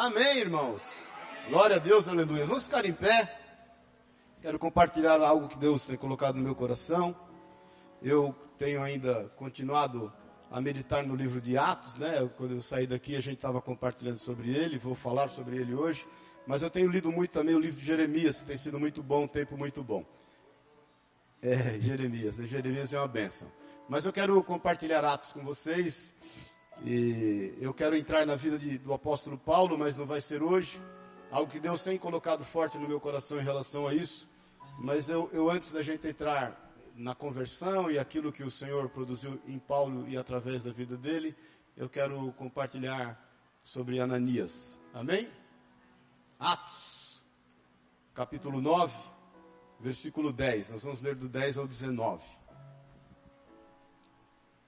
Amém, irmãos. Glória a Deus, aleluia. Vamos ficar em pé. Quero compartilhar algo que Deus tem colocado no meu coração. Eu tenho ainda continuado a meditar no livro de Atos, né? Quando eu saí daqui, a gente estava compartilhando sobre ele, vou falar sobre ele hoje. Mas eu tenho lido muito também o livro de Jeremias, tem sido muito bom, um tempo muito bom. É, Jeremias, né? Jeremias é uma benção. Mas eu quero compartilhar Atos com vocês. E eu quero entrar na vida de, do apóstolo Paulo, mas não vai ser hoje. Algo que Deus tem colocado forte no meu coração em relação a isso. Mas eu, eu antes da gente entrar na conversão e aquilo que o Senhor produziu em Paulo e através da vida dele, eu quero compartilhar sobre Ananias. Amém? Atos, capítulo 9, versículo 10. Nós vamos ler do 10 ao 19.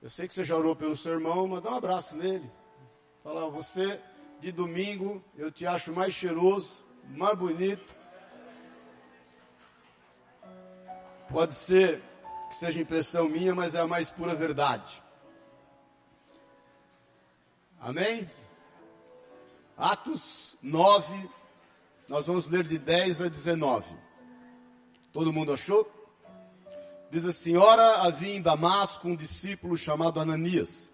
Eu sei que você já orou pelo seu irmão, mas dá um abraço nele. Fala, você de domingo eu te acho mais cheiroso, mais bonito. Pode ser que seja impressão minha, mas é a mais pura verdade. Amém? Atos 9, nós vamos ler de 10 a 19. Todo mundo achou? Diz assim: Ora, havia em Damasco um discípulo chamado Ananias.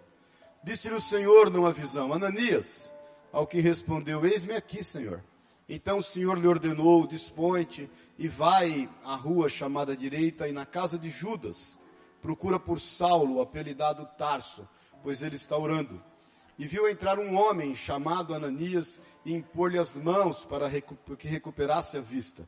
Disse-lhe o Senhor numa visão: Ananias, ao que respondeu: Eis-me aqui, Senhor. Então o Senhor lhe ordenou: Dispõe-te e vai à rua chamada direita e na casa de Judas. Procura por Saulo, apelidado Tarso, pois ele está orando. E viu entrar um homem chamado Ananias e impor-lhe as mãos para que recuperasse a vista.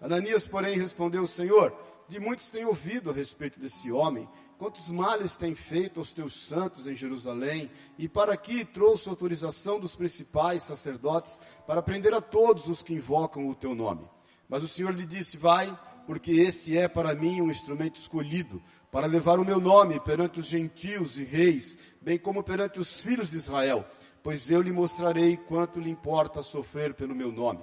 Ananias, porém, respondeu: Senhor, de muitos tenho ouvido a respeito desse homem, quantos males tem feito aos teus santos em Jerusalém, e para aqui trouxe autorização dos principais sacerdotes para prender a todos os que invocam o teu nome. Mas o Senhor lhe disse: Vai, porque este é para mim um instrumento escolhido, para levar o meu nome perante os gentios e reis, bem como perante os filhos de Israel, pois eu lhe mostrarei quanto lhe importa sofrer pelo meu nome.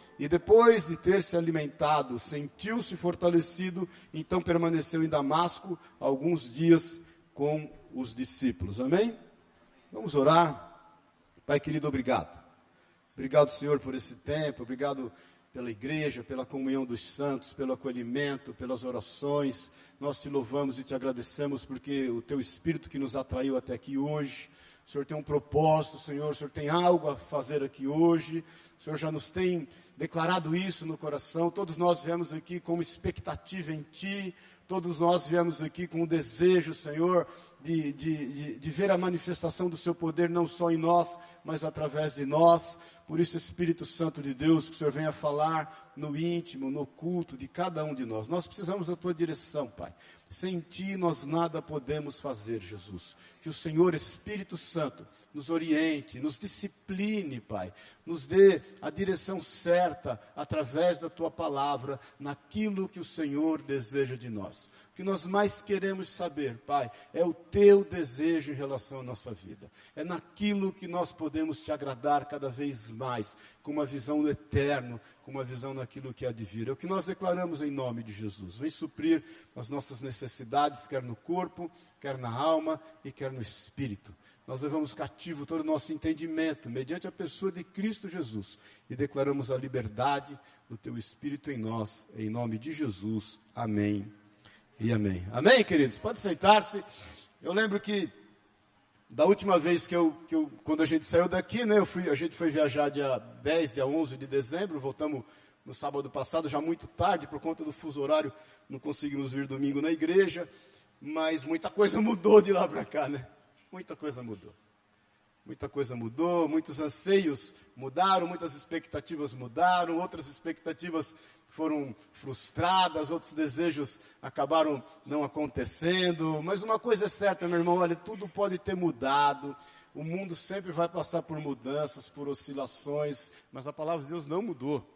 E depois de ter se alimentado, sentiu-se fortalecido, então permaneceu em Damasco alguns dias com os discípulos. Amém? Vamos orar. Pai querido, obrigado. Obrigado, Senhor, por esse tempo. Obrigado pela igreja, pela comunhão dos santos, pelo acolhimento, pelas orações. Nós te louvamos e te agradecemos porque o teu Espírito que nos atraiu até aqui hoje. O Senhor tem um propósito, Senhor. O Senhor tem algo a fazer aqui hoje. O Senhor já nos tem declarado isso no coração. Todos nós viemos aqui com expectativa em Ti. Todos nós viemos aqui com o desejo, Senhor, de, de, de, de, ver a manifestação do Seu poder não só em nós, mas através de nós. Por isso, Espírito Santo de Deus, que o Senhor venha falar no íntimo, no culto de cada um de nós. Nós precisamos da Tua direção, Pai. Sem Ti nós nada podemos fazer, Jesus. Que o Senhor, Espírito Santo, nos oriente, nos discipline, Pai, nos dê a direção certa através da tua palavra naquilo que o Senhor deseja de nós. O que nós mais queremos saber, Pai, é o teu desejo em relação à nossa vida. É naquilo que nós podemos te agradar cada vez mais, com uma visão do eterno, com uma visão naquilo que há de vir. É o que nós declaramos em nome de Jesus. Vem suprir as nossas necessidades, quer no corpo, quer na alma e quer no espírito nós levamos cativo todo o nosso entendimento, mediante a pessoa de Cristo Jesus, e declaramos a liberdade do Teu Espírito em nós, em nome de Jesus. Amém e amém. Amém, queridos? Pode sentar-se. Eu lembro que da última vez que eu, que eu quando a gente saiu daqui, né, eu fui, a gente foi viajar dia 10, dia 11 de dezembro, voltamos no sábado passado, já muito tarde, por conta do fuso horário, não conseguimos vir domingo na igreja, mas muita coisa mudou de lá para cá, né? muita coisa mudou. Muita coisa mudou, muitos anseios mudaram, muitas expectativas mudaram, outras expectativas foram frustradas, outros desejos acabaram não acontecendo. Mas uma coisa é certa, meu irmão, olha, tudo pode ter mudado. O mundo sempre vai passar por mudanças, por oscilações, mas a palavra de Deus não mudou.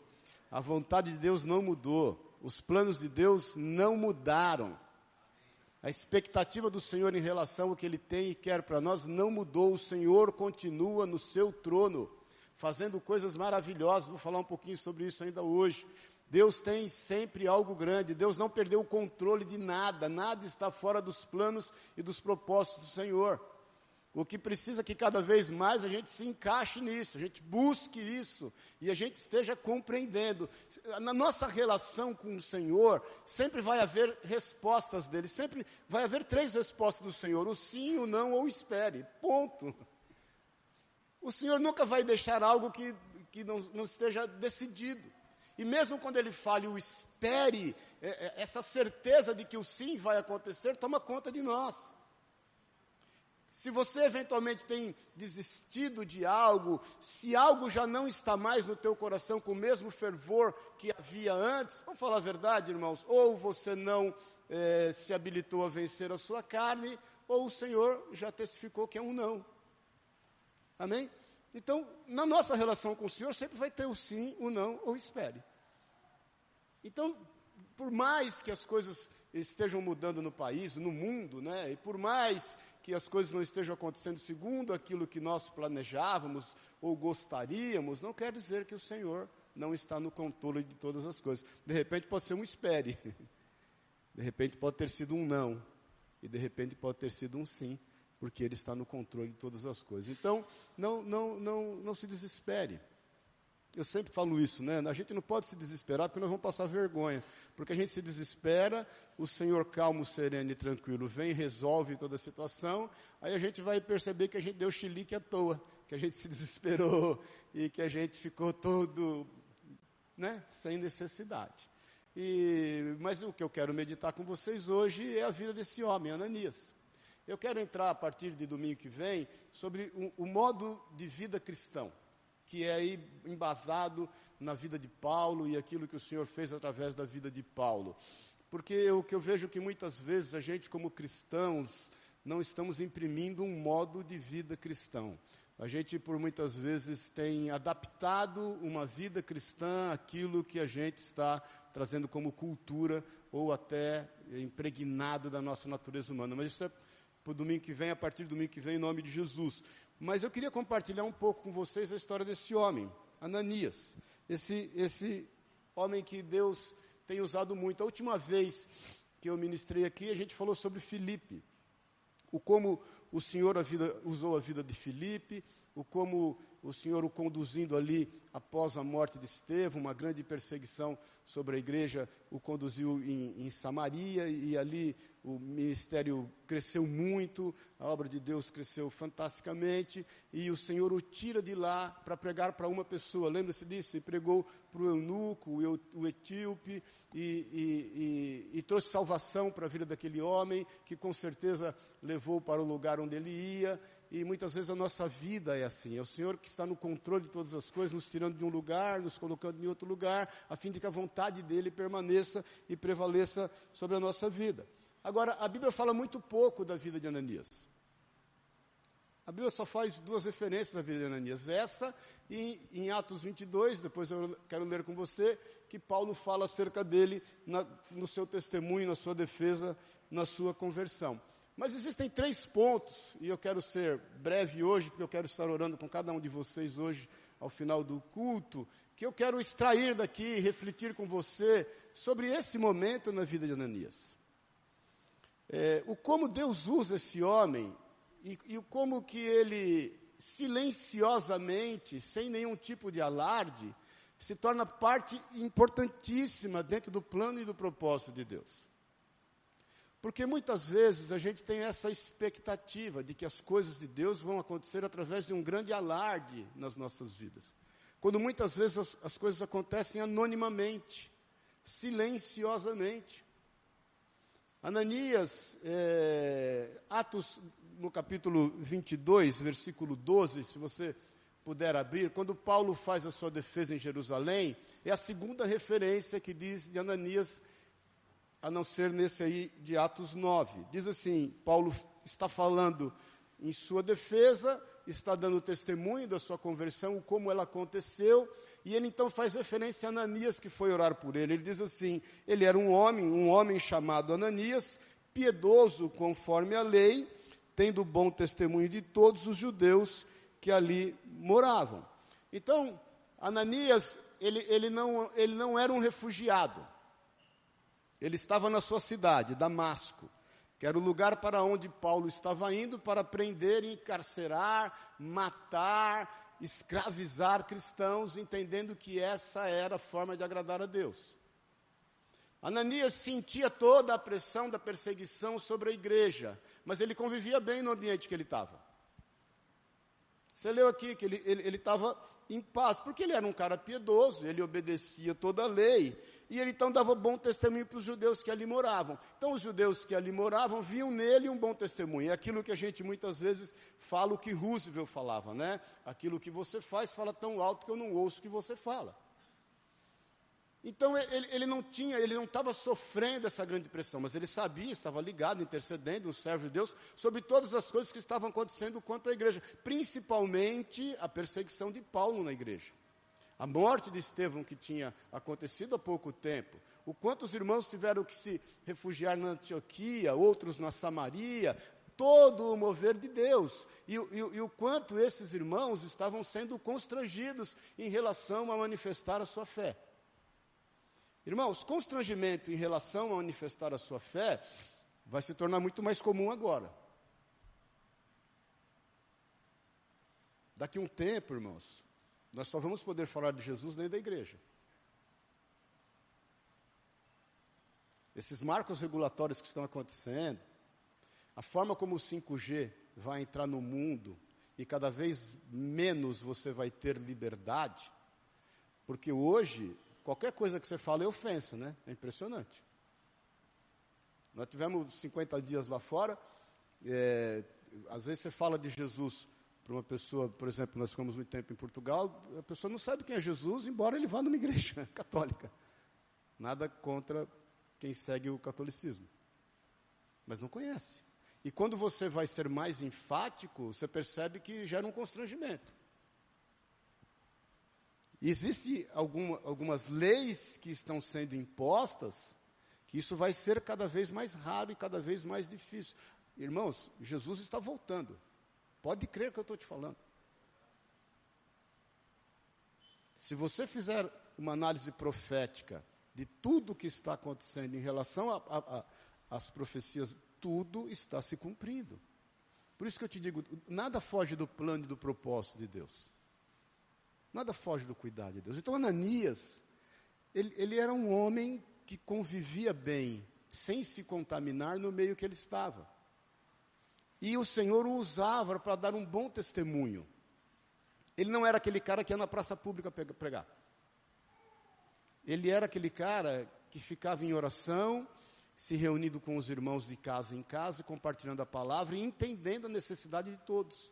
A vontade de Deus não mudou. Os planos de Deus não mudaram. A expectativa do Senhor em relação ao que Ele tem e quer para nós não mudou. O Senhor continua no seu trono, fazendo coisas maravilhosas. Vou falar um pouquinho sobre isso ainda hoje. Deus tem sempre algo grande. Deus não perdeu o controle de nada. Nada está fora dos planos e dos propósitos do Senhor. O que precisa que cada vez mais a gente se encaixe nisso, a gente busque isso e a gente esteja compreendendo. Na nossa relação com o Senhor, sempre vai haver respostas dele, sempre vai haver três respostas do Senhor: o sim, o não ou espere. Ponto. O Senhor nunca vai deixar algo que, que não, não esteja decidido. E mesmo quando ele fale o espere, é, é, essa certeza de que o sim vai acontecer toma conta de nós. Se você eventualmente tem desistido de algo, se algo já não está mais no teu coração com o mesmo fervor que havia antes, vamos falar a verdade, irmãos, ou você não é, se habilitou a vencer a sua carne, ou o Senhor já testificou que é um não. Amém? Então, na nossa relação com o Senhor, sempre vai ter o sim, o não, ou espere. Então, por mais que as coisas estejam mudando no país, no mundo, né? E por mais que as coisas não estejam acontecendo segundo aquilo que nós planejávamos ou gostaríamos, não quer dizer que o Senhor não está no controle de todas as coisas. De repente pode ser um espere. De repente pode ter sido um não. E de repente pode ter sido um sim, porque Ele está no controle de todas as coisas. Então, não, não, não, não se desespere. Eu sempre falo isso, né? A gente não pode se desesperar porque nós vamos passar vergonha. Porque a gente se desespera, o Senhor calmo, sereno e tranquilo vem, resolve toda a situação, aí a gente vai perceber que a gente deu chilique à toa, que a gente se desesperou e que a gente ficou todo, né? Sem necessidade. E, mas o que eu quero meditar com vocês hoje é a vida desse homem, Ananias. Eu quero entrar a partir de domingo que vem sobre o, o modo de vida cristão que é embasado na vida de Paulo e aquilo que o Senhor fez através da vida de Paulo. Porque o que eu vejo que muitas vezes a gente, como cristãos, não estamos imprimindo um modo de vida cristão. A gente, por muitas vezes, tem adaptado uma vida cristã àquilo que a gente está trazendo como cultura ou até impregnado da nossa natureza humana. Mas isso é para o domingo que vem, a partir do domingo que vem, em nome de Jesus. Mas eu queria compartilhar um pouco com vocês a história desse homem, Ananias. Esse, esse homem que Deus tem usado muito. A última vez que eu ministrei aqui, a gente falou sobre Filipe. O como o Senhor a vida, usou a vida de Filipe, o como o Senhor o conduzindo ali após a morte de Estevão, uma grande perseguição sobre a igreja, o conduziu em, em, Samaria e ali o ministério cresceu muito, a obra de Deus cresceu fantasticamente e o Senhor o tira de lá para pregar para uma pessoa. Lembra-se disso? E pregou para o eunuco, o, o etíope e, e, e, e trouxe salvação para a vida daquele homem que com certeza levou para o lugar onde ele ia e muitas vezes a nossa vida é assim. É o Senhor que está no controle de todas as coisas, nos tirando de um lugar, nos colocando em outro lugar, a fim de que a vontade dele permaneça e prevaleça sobre a nossa vida. Agora, a Bíblia fala muito pouco da vida de Ananias. A Bíblia só faz duas referências à vida de Ananias. Essa e em Atos 22, depois eu quero ler com você, que Paulo fala acerca dele na, no seu testemunho, na sua defesa, na sua conversão. Mas existem três pontos, e eu quero ser breve hoje, porque eu quero estar orando com cada um de vocês hoje, ao final do culto, que eu quero extrair daqui e refletir com você sobre esse momento na vida de Ananias. É, o como Deus usa esse homem e, e como que ele silenciosamente, sem nenhum tipo de alarde, se torna parte importantíssima dentro do plano e do propósito de Deus. Porque muitas vezes a gente tem essa expectativa de que as coisas de Deus vão acontecer através de um grande alarde nas nossas vidas. Quando muitas vezes as, as coisas acontecem anonimamente, silenciosamente. Ananias, é, Atos no capítulo 22, versículo 12, se você puder abrir, quando Paulo faz a sua defesa em Jerusalém, é a segunda referência que diz de Ananias a não ser nesse aí de Atos 9. Diz assim: Paulo está falando em sua defesa, está dando testemunho da sua conversão, como ela aconteceu, e ele então faz referência a Ananias que foi orar por ele. Ele diz assim: ele era um homem, um homem chamado Ananias, piedoso conforme a lei, tendo bom testemunho de todos os judeus que ali moravam. Então, Ananias, ele, ele, não, ele não era um refugiado. Ele estava na sua cidade, Damasco que era o lugar para onde Paulo estava indo para prender, encarcerar, matar, escravizar cristãos, entendendo que essa era a forma de agradar a Deus. Ananias sentia toda a pressão da perseguição sobre a igreja, mas ele convivia bem no ambiente que ele estava. Você leu aqui que ele estava em paz, porque ele era um cara piedoso, ele obedecia toda a lei, e ele então dava bom testemunho para os judeus que ali moravam. Então os judeus que ali moravam viam nele um bom testemunho. É aquilo que a gente muitas vezes fala o que Roosevelt falava, né? Aquilo que você faz fala tão alto que eu não ouço o que você fala. Então ele, ele não tinha, ele não estava sofrendo essa grande pressão, mas ele sabia, estava ligado, intercedendo, um servo de Deus, sobre todas as coisas que estavam acontecendo quanto à igreja, principalmente a perseguição de Paulo na igreja. A morte de Estevão que tinha acontecido há pouco tempo, o quanto os irmãos tiveram que se refugiar na Antioquia, outros na Samaria, todo o mover de Deus, e, e, e o quanto esses irmãos estavam sendo constrangidos em relação a manifestar a sua fé. Irmãos, constrangimento em relação a manifestar a sua fé vai se tornar muito mais comum agora. Daqui um tempo, irmãos, nós só vamos poder falar de Jesus dentro da igreja. Esses marcos regulatórios que estão acontecendo, a forma como o 5G vai entrar no mundo e cada vez menos você vai ter liberdade, porque hoje qualquer coisa que você fala é ofensa, né? É impressionante. Nós tivemos 50 dias lá fora, é, às vezes você fala de Jesus para uma pessoa, por exemplo, nós ficamos muito tempo em Portugal, a pessoa não sabe quem é Jesus, embora ele vá numa igreja católica. Nada contra quem segue o catolicismo. Mas não conhece. E quando você vai ser mais enfático, você percebe que gera um constrangimento. Existem alguma, algumas leis que estão sendo impostas, que isso vai ser cada vez mais raro e cada vez mais difícil. Irmãos, Jesus está voltando. Pode crer que eu estou te falando. Se você fizer uma análise profética de tudo que está acontecendo em relação às profecias, tudo está se cumprindo. Por isso que eu te digo, nada foge do plano e do propósito de Deus. Nada foge do cuidado de Deus. Então Ananias, ele, ele era um homem que convivia bem, sem se contaminar no meio que ele estava. E o Senhor o usava para dar um bom testemunho. Ele não era aquele cara que ia na praça pública pregar. Ele era aquele cara que ficava em oração, se reunindo com os irmãos de casa em casa, compartilhando a palavra e entendendo a necessidade de todos.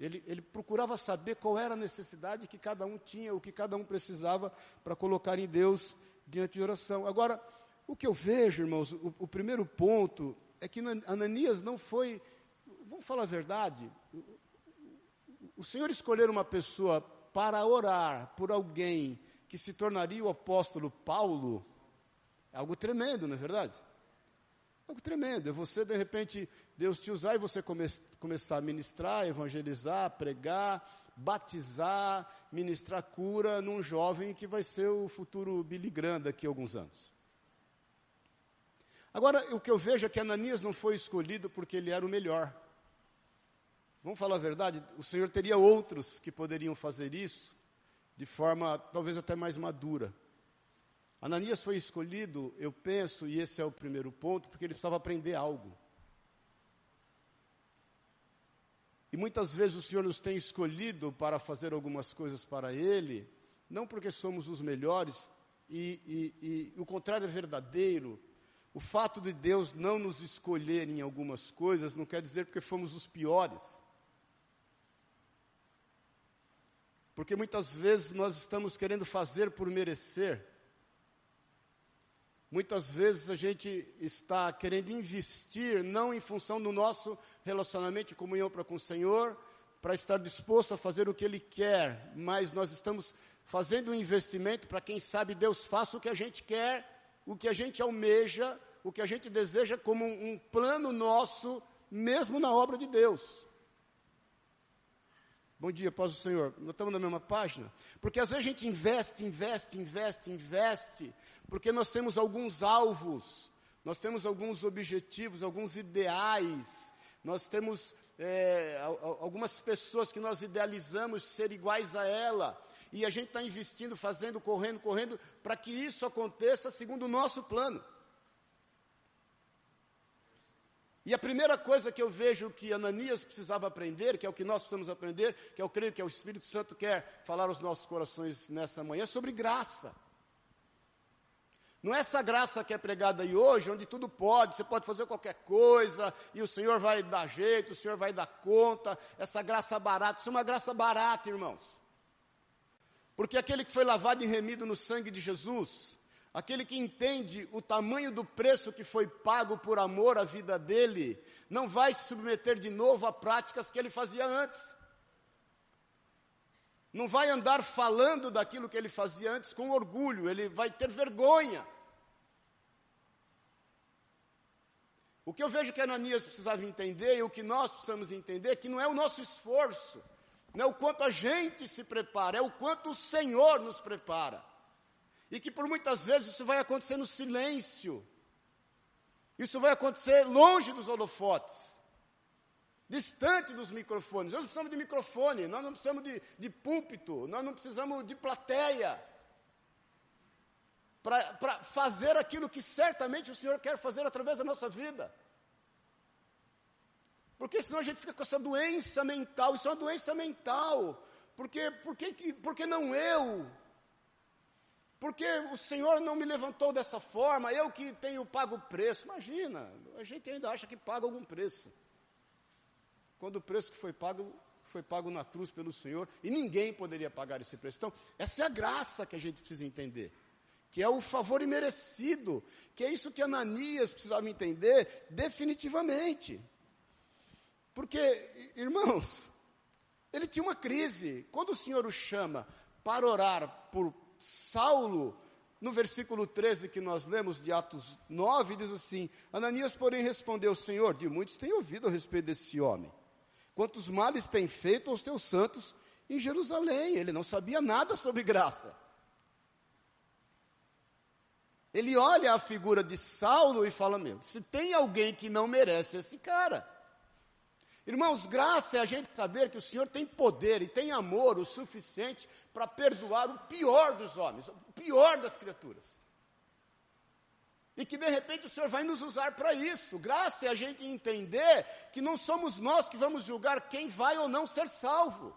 Ele, ele, procurava saber qual era a necessidade que cada um tinha, o que cada um precisava para colocar em Deus diante de oração. Agora, o que eu vejo, irmãos, o, o primeiro ponto é que Ananias não foi, vamos falar a verdade, o Senhor escolher uma pessoa para orar por alguém que se tornaria o apóstolo Paulo, é algo tremendo, não é verdade? É algo tremendo. É você, de repente, Deus te usar e você come, começar a ministrar, evangelizar, pregar, batizar, ministrar cura num jovem que vai ser o futuro Billy Graham daqui a alguns anos. Agora, o que eu vejo é que Ananias não foi escolhido porque ele era o melhor. Vamos falar a verdade? O Senhor teria outros que poderiam fazer isso de forma talvez até mais madura. Ananias foi escolhido, eu penso, e esse é o primeiro ponto, porque ele precisava aprender algo. E muitas vezes o Senhor nos tem escolhido para fazer algumas coisas para Ele, não porque somos os melhores, e, e, e o contrário é verdadeiro, o fato de Deus não nos escolher em algumas coisas não quer dizer porque fomos os piores. Porque muitas vezes nós estamos querendo fazer por merecer. Muitas vezes a gente está querendo investir não em função do nosso relacionamento de comunhão para com o Senhor, para estar disposto a fazer o que Ele quer, mas nós estamos fazendo um investimento para quem sabe Deus faça o que a gente quer, o que a gente almeja, o que a gente deseja como um, plano nosso, mesmo na obra de Deus. Bom dia, paz do Senhor. Nós estamos na mesma página? Porque às vezes a gente investe, investe, investe, investe, porque nós temos alguns alvos, nós temos alguns objetivos, alguns ideais, nós temos é, algumas pessoas que nós idealizamos ser iguais a ela, e a gente está investindo, fazendo, correndo, correndo, para que isso aconteça segundo o nosso plano. E a primeira coisa que eu vejo que Ananias precisava aprender, que é o que nós precisamos aprender, que eu creio que é o Espírito Santo quer falar aos nossos corações nessa manhã, é sobre graça. Não é essa graça que é pregada aí hoje, onde tudo pode, você pode fazer qualquer coisa, e o Senhor vai dar jeito, o Senhor vai dar conta, essa graça barata, isso é uma graça barata, irmãos. Porque aquele que foi lavado e remido no sangue de Jesus, Aquele que entende o tamanho do preço que foi pago por amor à vida dele, não vai se submeter de novo a práticas que ele fazia antes. Não vai andar falando daquilo que ele fazia antes com orgulho, ele vai ter vergonha. O que eu vejo que Ananias precisava entender e o que nós precisamos entender é que não é o nosso esforço, não é o quanto a gente se prepara, é o quanto o Senhor nos prepara. E que por muitas vezes isso vai acontecer no silêncio. Isso vai acontecer longe dos holofotes. Distante dos microfones. Nós não precisamos de microfone, nós não precisamos de, de púlpito, nós não precisamos de plateia. Para fazer aquilo que certamente o Senhor quer fazer através da nossa vida. Porque senão a gente fica com essa doença mental, isso é uma doença mental. Porque, porque, porque não eu? porque o Senhor não me levantou dessa forma, eu que tenho pago o preço. Imagina, a gente ainda acha que paga algum preço. Quando o preço que foi pago foi pago na cruz pelo Senhor e ninguém poderia pagar esse preço. Então, essa é a graça que a gente precisa entender, que é o favor imerecido, que é isso que Ananias precisava entender definitivamente. Porque, irmãos, ele tinha uma crise. Quando o Senhor o chama para orar por Saulo, no versículo 13 que nós lemos de Atos 9, diz assim: Ananias, porém, respondeu: Senhor, de muitos tenho ouvido a respeito desse homem. Quantos males tem feito aos teus santos em Jerusalém? Ele não sabia nada sobre graça. Ele olha a figura de Saulo e fala: Meu, se tem alguém que não merece esse cara. Irmãos, graça é a gente saber que o Senhor tem poder e tem amor o suficiente para perdoar o pior dos homens, o pior das criaturas. E que de repente o Senhor vai nos usar para isso. Graça é a gente entender que não somos nós que vamos julgar quem vai ou não ser salvo.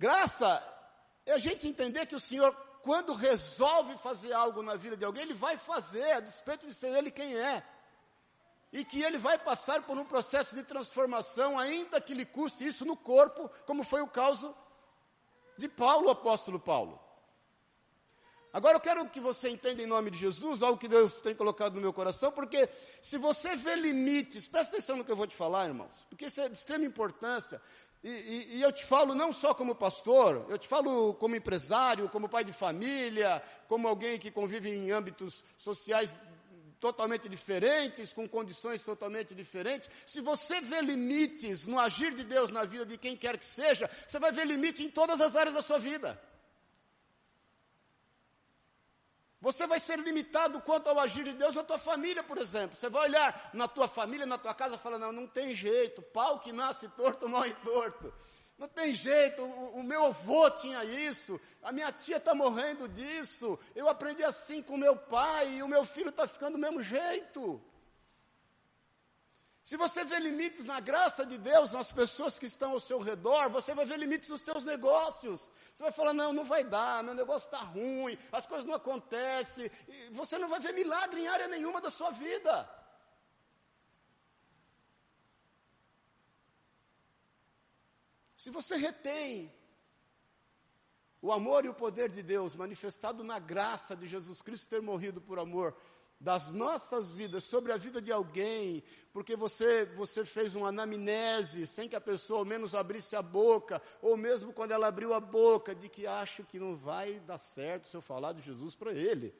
Graça é a gente entender que o Senhor, quando resolve fazer algo na vida de alguém, Ele vai fazer, a despeito de ser Ele quem é e que ele vai passar por um processo de transformação, ainda que lhe custe isso no corpo, como foi o caso de Paulo, o apóstolo Paulo. Agora eu quero que você entenda em nome de Jesus algo que Deus tem colocado no meu coração, porque se você vê limites, presta atenção no que eu vou te falar, irmãos, porque isso é de extrema importância. E, e, e eu te falo não só como pastor, eu te falo como empresário, como pai de família, como alguém que convive em âmbitos sociais totalmente diferentes, com condições totalmente diferentes. Se você vê limites no agir de Deus na vida de quem quer que seja, você vai ver limite em todas as áreas da sua vida. Você vai ser limitado quanto ao agir de Deus na tua família, por exemplo. Você vai olhar na tua família, na tua casa, e falar: não, não tem jeito, pau que nasce torto, mal em torto. Não tem jeito, o, o meu avô tinha isso, a minha tia está morrendo disso, eu aprendi assim com meu pai e o meu filho está ficando do mesmo jeito. Se você vê limites na graça de Deus nas pessoas que estão ao seu redor, você vai ver limites nos teus negócios. Você vai falar: não, não vai dar, meu negócio está ruim, as coisas não acontecem. Você não vai ver milagre em área nenhuma da sua vida. Se você retém O amor e o poder de Deus, manifestado na graça de Jesus Cristo ter morrido por amor das nossas vidas sobre a vida de alguém, porque você, você fez uma anamnese sem que a pessoa ao menos abrisse a boca, ou mesmo quando ela abriu a boca, de que acho que não vai dar certo se eu falar de Jesus para ele.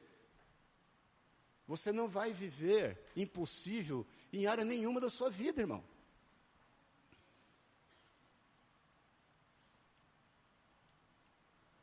Você não vai viver impossível em área nenhuma da sua vida, irmão.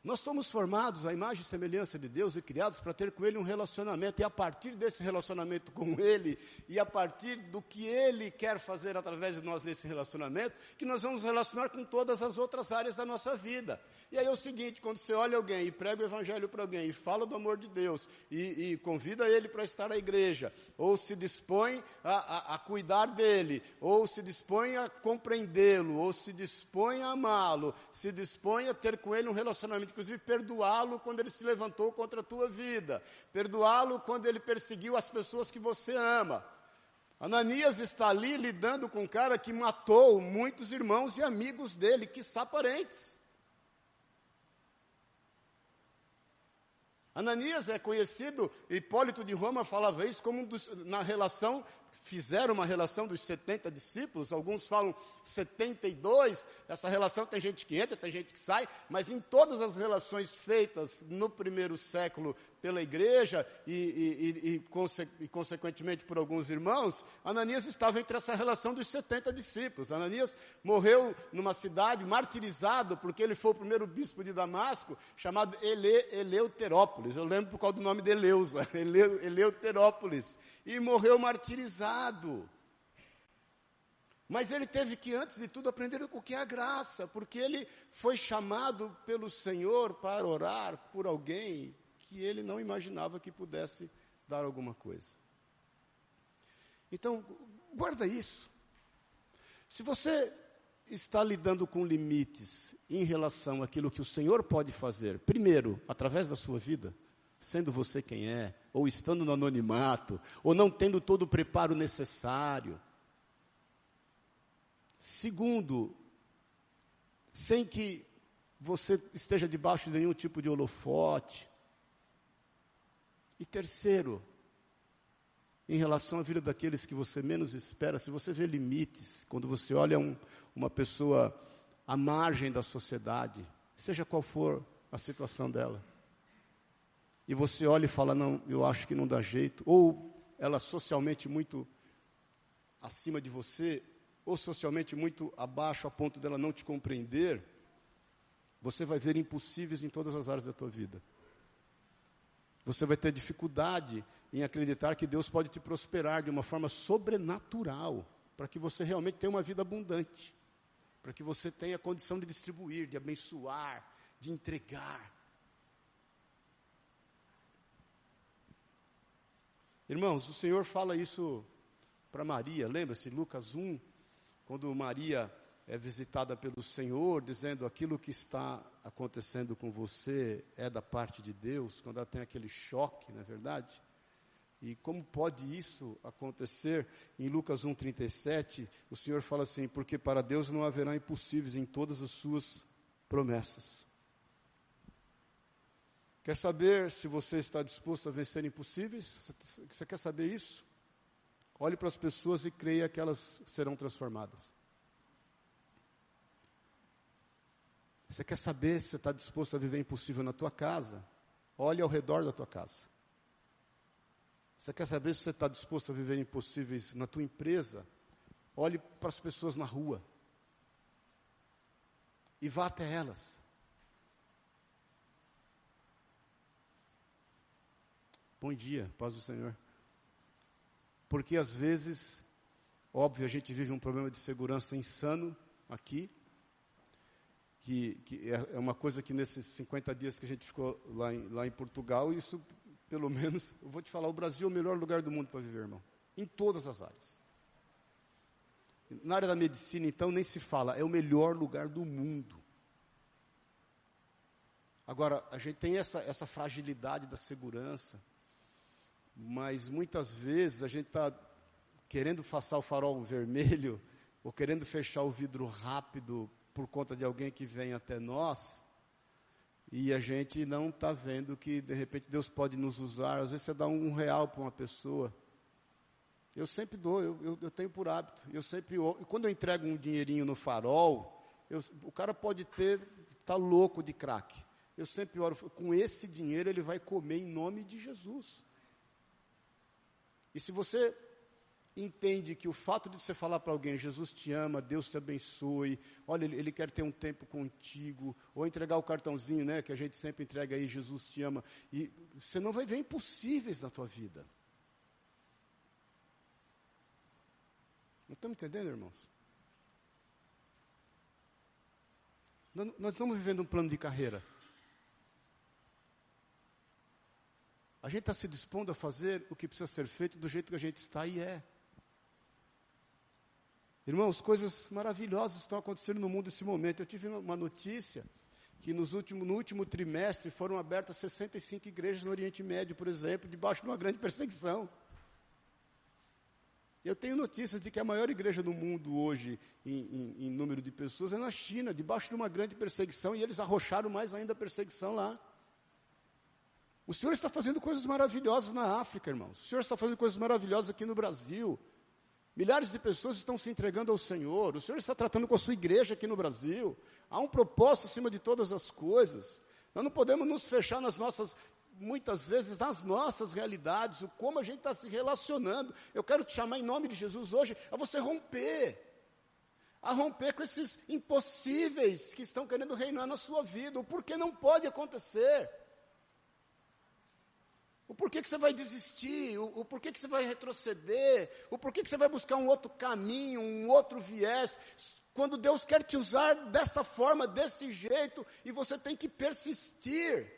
Nós somos formados à imagem e semelhança de Deus e criados para ter com Ele um relacionamento, e a partir desse relacionamento com Ele, e a partir do que Ele quer fazer através de nós nesse relacionamento, que nós vamos relacionar com todas as outras áreas da nossa vida. E aí é o seguinte: quando você olha alguém e prega o Evangelho para alguém, e fala do amor de Deus, e, e convida ele para estar na igreja, ou se dispõe a, a, a cuidar dele, ou se dispõe a compreendê-lo, ou se dispõe a amá-lo, se dispõe a ter com ele um relacionamento inclusive perdoá-lo quando ele se levantou contra a tua vida, perdoá-lo quando ele perseguiu as pessoas que você ama. Ananias está ali lidando com um cara que matou muitos irmãos e amigos dele, que parentes. Ananias é conhecido, Hipólito de Roma falava isso como um dos, na relação fizeram uma relação dos 70 discípulos, alguns falam 72, essa relação tem gente que entra, tem gente que sai, mas em todas as relações feitas no primeiro século pela igreja e, e, e, conse e, consequentemente por alguns irmãos, Ananias estava entre essa relação dos 70 discípulos. Ananias morreu numa cidade martirizado porque ele foi o primeiro bispo de Damasco, chamado Ele, Eleuterópolis. Eu lembro por causa do nome de Eleusa, Ele, Eleuterópolis. E morreu martirizado. Mas ele teve que, antes de tudo, aprender o que é a graça, porque ele foi chamado pelo Senhor para orar por alguém que ele não imaginava que pudesse dar alguma coisa. Então, guarda isso. Se você está lidando com limites em relação àquilo que o Senhor pode fazer, primeiro, através da sua vida, sendo você quem é, ou estando no anonimato, ou não tendo todo o preparo necessário. Segundo, sem que você esteja debaixo de nenhum tipo de holofote, e terceiro, em relação à vida daqueles que você menos espera, se você vê limites, quando você olha um, uma pessoa à margem da sociedade, seja qual for a situação dela, e você olha e fala, não, eu acho que não dá jeito, ou ela socialmente muito acima de você, ou socialmente muito abaixo a ponto dela não te compreender, você vai ver impossíveis em todas as áreas da tua vida. Você vai ter dificuldade em acreditar que Deus pode te prosperar de uma forma sobrenatural, para que você realmente tenha uma vida abundante, para que você tenha condição de distribuir, de abençoar, de entregar. Irmãos, o Senhor fala isso para Maria, lembra-se, Lucas 1, quando Maria é visitada pelo Senhor, dizendo aquilo que está acontecendo com você é da parte de Deus, quando ela tem aquele choque, não é verdade? E como pode isso acontecer? Em Lucas 1,37, o Senhor fala assim: porque para Deus não haverá impossíveis em todas as suas promessas. Quer saber se você está disposto a vencer impossíveis? Você quer saber isso? Olhe para as pessoas e creia que elas serão transformadas. Você quer saber se você está disposto a viver impossível na tua casa? Olhe ao redor da tua casa. Você quer saber se você está disposto a viver impossíveis na tua empresa? Olhe para as pessoas na rua. E vá até elas. Bom dia, paz do Senhor. Porque às vezes, óbvio, a gente vive um problema de segurança insano aqui, que, que é, é uma coisa que nesses 50 dias que a gente ficou lá em, lá em Portugal, isso, pelo menos, eu vou te falar, o Brasil é o melhor lugar do mundo para viver, irmão. Em todas as áreas. Na área da medicina, então, nem se fala, é o melhor lugar do mundo. Agora, a gente tem essa, essa fragilidade da segurança, mas muitas vezes a gente está querendo passar o farol vermelho, ou querendo fechar o vidro rápido por conta de alguém que vem até nós, e a gente não está vendo que de repente Deus pode nos usar. Às vezes você dá um real para uma pessoa. Eu sempre dou, eu, eu, eu tenho por hábito. Eu sempre, quando eu entrego um dinheirinho no farol, eu, o cara pode ter, tá louco de crack. Eu sempre oro, com esse dinheiro ele vai comer em nome de Jesus. E se você entende que o fato de você falar para alguém, Jesus te ama, Deus te abençoe, olha, ele, ele, quer ter um tempo contigo, ou entregar o cartãozinho, né, que a gente sempre entrega aí, Jesus te ama, e você não vai ver impossíveis na tua vida. Não estamos entendendo, irmãos? Nós, nós estamos vivendo um plano de carreira. A gente está se dispondo a fazer o que precisa ser feito do jeito que a gente está e é. Irmãos, coisas maravilhosas estão acontecendo no mundo nesse momento. Eu tive uma notícia que nos último, no último trimestre foram abertas 65 igrejas no Oriente Médio, por exemplo, debaixo de uma grande perseguição. Eu tenho notícias de que a maior igreja do mundo hoje, em, em, em, número de pessoas, é na China, debaixo de uma grande perseguição, e eles arrocharam mais ainda a perseguição lá. O Senhor está fazendo coisas maravilhosas na África, irmãos. O Senhor está fazendo coisas maravilhosas aqui no Brasil. Milhares de pessoas estão se entregando ao Senhor. O Senhor está tratando com a sua igreja aqui no Brasil. Há um propósito acima de todas as coisas. Nós não podemos nos fechar nas nossas, muitas vezes, nas nossas realidades, o como a gente está se relacionando. Eu quero te chamar em nome de Jesus hoje a você romper. A romper com esses impossíveis que estão querendo reinar na sua vida. O porquê não pode acontecer. Porquê que você vai desistir, o, o porquê que você vai retroceder, o porquê que você vai buscar um outro caminho, um outro viés, quando Deus quer te usar dessa forma, desse jeito, e você tem que persistir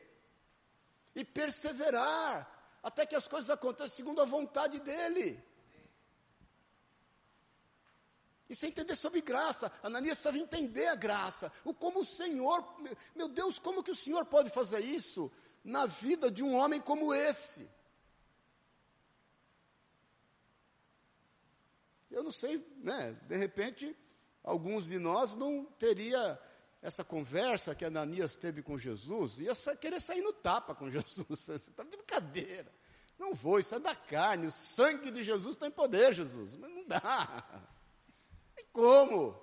e perseverar até que as coisas aconteçam segundo a vontade dEle. E sem entender sobre graça. Ananias precisava entender a graça. O como o Senhor, meu Deus, como que o Senhor pode fazer isso? Na vida de um homem como esse. Eu não sei, né? De repente, alguns de nós não teria essa conversa que Ananias teve com Jesus, ia querer sair no tapa com Jesus. Você está de brincadeira. Não vou, isso é da carne. O sangue de Jesus tem poder, Jesus. Mas não dá. E como?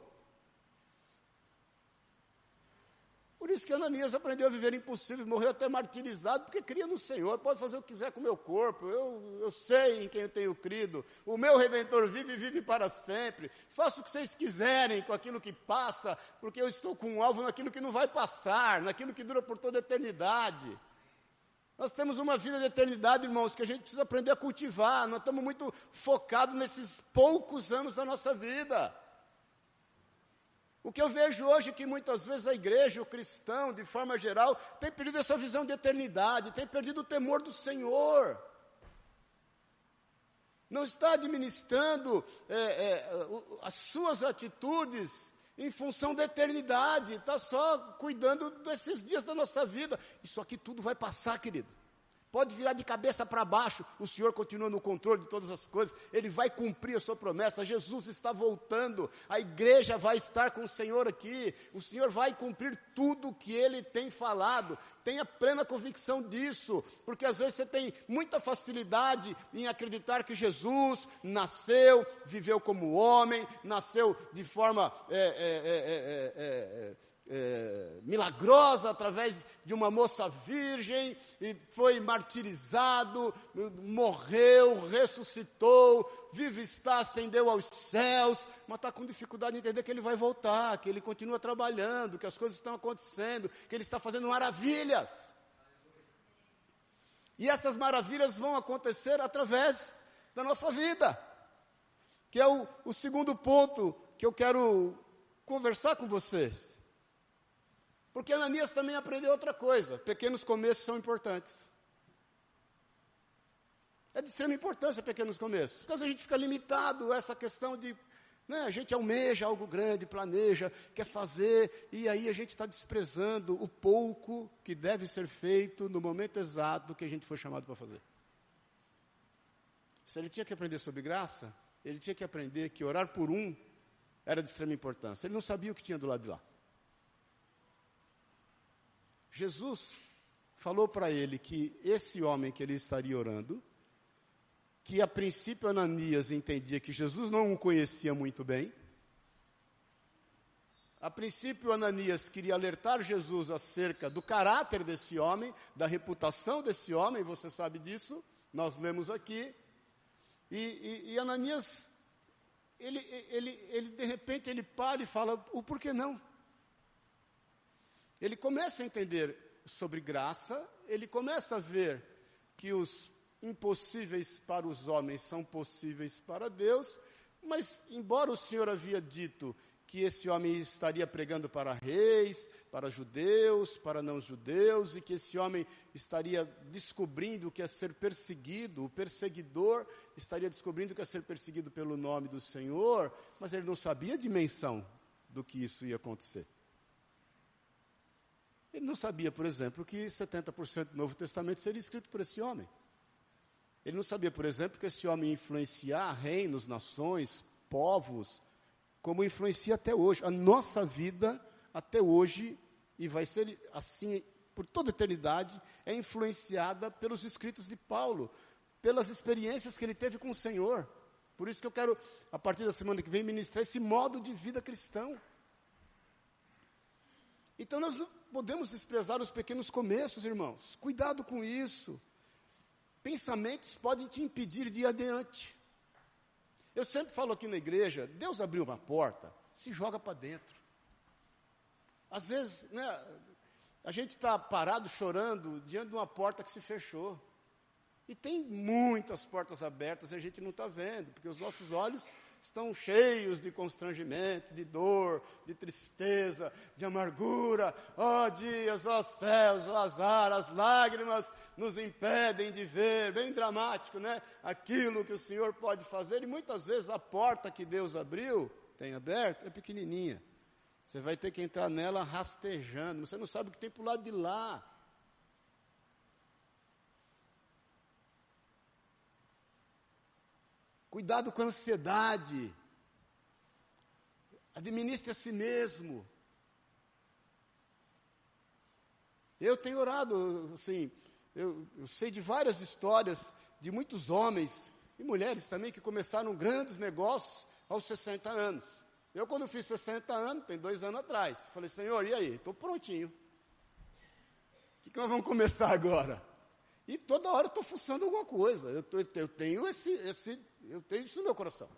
Por isso que Ananias aprendeu a viver impossível, morreu até martirizado, porque cria no Senhor, pode fazer o que quiser com o meu corpo, eu, eu sei em quem eu tenho crido, o meu Redentor vive e vive para sempre, faço o que vocês quiserem com aquilo que passa, porque eu estou com um alvo naquilo que não vai passar, naquilo que dura por toda a eternidade. Nós temos uma vida de eternidade, irmãos, que a gente precisa aprender a cultivar, nós estamos muito focados nesses poucos anos da nossa vida. O que eu vejo hoje é que muitas vezes a igreja, o cristão, de forma geral, tem perdido essa visão de eternidade, tem perdido o temor do Senhor. Não está administrando é, é, as suas atitudes em função da eternidade, está só cuidando desses dias da nossa vida. Isso aqui tudo vai passar, querido. Pode virar de cabeça para baixo, o Senhor continua no controle de todas as coisas, Ele vai cumprir a sua promessa. Jesus está voltando, a igreja vai estar com o Senhor aqui, o Senhor vai cumprir tudo o que Ele tem falado. Tenha plena convicção disso, porque às vezes você tem muita facilidade em acreditar que Jesus nasceu, viveu como homem, nasceu de forma. É, é, é, é, milagrosa através de uma moça virgem, e foi martirizado, morreu, ressuscitou, vive está, ascendeu aos céus, mas está com dificuldade de entender que ele vai voltar, que ele continua trabalhando, que as coisas estão acontecendo, que ele está fazendo maravilhas. E essas maravilhas vão acontecer através da nossa vida, que é o, o segundo ponto que eu quero conversar com vocês. Porque Ananias também aprendeu outra coisa: pequenos começos são importantes. É de extrema importância pequenos começos. Porque a gente fica limitado a essa questão de. Né, a gente almeja algo grande, planeja, quer fazer, e aí a gente está desprezando o pouco que deve ser feito no momento exato que a gente foi chamado para fazer. Se ele tinha que aprender sobre graça, ele tinha que aprender que orar por um era de extrema importância. Ele não sabia o que tinha do lado de lá. Jesus falou para ele que esse homem que ele estaria orando, que a princípio Ananias entendia que Jesus não o conhecia muito bem, a princípio, Ananias queria alertar Jesus acerca do caráter desse homem, da reputação desse homem, você sabe disso, nós lemos aqui. E, e, e Ananias, ele, ele, ele, de repente, ele para e fala: o porquê não? Ele começa a entender sobre graça, ele começa a ver que os impossíveis para os homens são possíveis para Deus, mas, embora o Senhor havia dito que esse homem estaria pregando para reis, para judeus, para não judeus, e que esse homem estaria descobrindo o que é ser perseguido, o perseguidor estaria descobrindo o que é ser perseguido pelo nome do Senhor, mas ele não sabia a dimensão do que isso ia acontecer. Ele não sabia, por exemplo, que 70% do Novo Testamento seria escrito por esse homem. Ele não sabia, por exemplo, que esse homem ia influenciar reinos, nações, povos, como influencia até hoje. A nossa vida, até hoje, e vai ser assim por toda a eternidade, é influenciada pelos escritos de Paulo, pelas experiências que ele teve com o Senhor. Por isso que eu quero, a partir da semana que vem, ministrar esse modo de vida cristão. Então nós não podemos desprezar os pequenos começos, irmãos. Cuidado com isso. Pensamentos podem te impedir de ir adiante. Eu sempre falo aqui na igreja, Deus abriu uma porta, se joga para dentro. Às vezes, né, a gente está parado chorando diante de uma porta que se fechou. E tem muitas portas abertas e a gente não está vendo, porque os nossos olhos estão cheios de constrangimento, de dor, de tristeza, de amargura. Ó oh, dias, ó oh, céus, ó oh, azar, as lágrimas nos impedem de ver, bem dramático, né? Aquilo que o Senhor pode fazer, e muitas vezes a porta que Deus abriu, tem aberto, é pequenininha. Você vai ter que entrar nela rastejando, você não sabe o que tem para o lado de lá. Cuidado com a ansiedade. Administre a si mesmo. Eu tenho orado, assim, eu, eu, sei de várias histórias de muitos homens e mulheres também que começaram grandes negócios aos 60 anos. Eu, quando fiz 60 anos, tem dois anos atrás, falei, Senhor, e aí? Estou prontinho. O que, que nós vamos começar agora? E toda hora estou fuçando alguma coisa. Eu, tô, eu tenho esse, esse eu tenho isso no meu coração.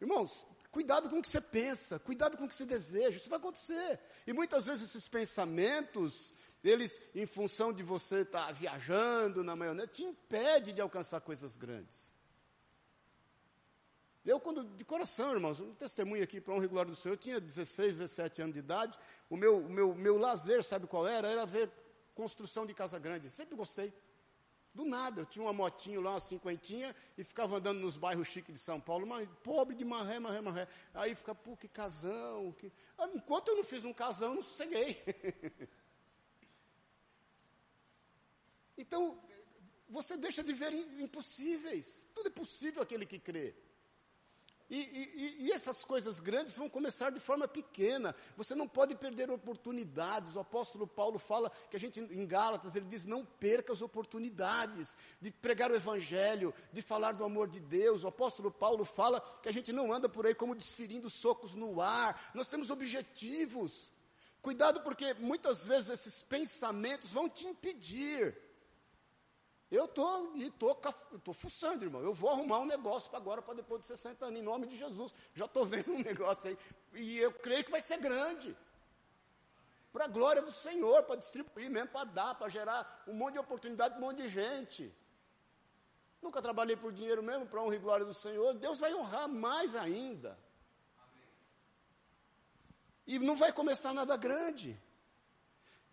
Irmãos, cuidado com o que você pensa, cuidado com o que você deseja, isso vai acontecer. E muitas vezes esses pensamentos, eles, em função de você estar tá viajando na maionese, te impede de alcançar coisas grandes. Eu, quando, de coração, irmãos, um testemunho aqui para um regular do Senhor, eu tinha 16, 17 anos de idade, o meu, meu, meu lazer, sabe qual era? Era ver construção de casa grande, sempre gostei. Do nada, eu tinha uma motinho lá, uma cinquentinha, e ficava andando nos bairros chiques de São Paulo, mas pobre de marré, marré, marré. Aí fica, pô, que casão. Que... Ah, enquanto eu não fiz um casão, não sosseguei. então, você deixa de ver impossíveis. Tudo é possível aquele que crê. E, e, e, essas coisas grandes vão começar de forma pequena. Você não pode perder oportunidades. O apóstolo Paulo fala que a gente, em Gálatas, ele diz: não perca as oportunidades de pregar o evangelho, de falar do amor de Deus. O apóstolo Paulo fala que a gente não anda por aí como desferindo socos no ar. Nós temos objetivos. Cuidado, porque muitas vezes esses pensamentos vão te impedir eu estou e tô, tô fuçando, irmão. Eu vou arrumar um negócio para agora, para depois de 60 anos, em nome de Jesus. Já estou vendo um negócio aí. E eu creio que vai ser grande. Para a glória do Senhor, para distribuir mesmo, para dar, para gerar um monte de oportunidade para um monte de gente. Nunca trabalhei por dinheiro mesmo, para honra e glória do Senhor. Deus vai honrar mais ainda. E não vai começar nada grande.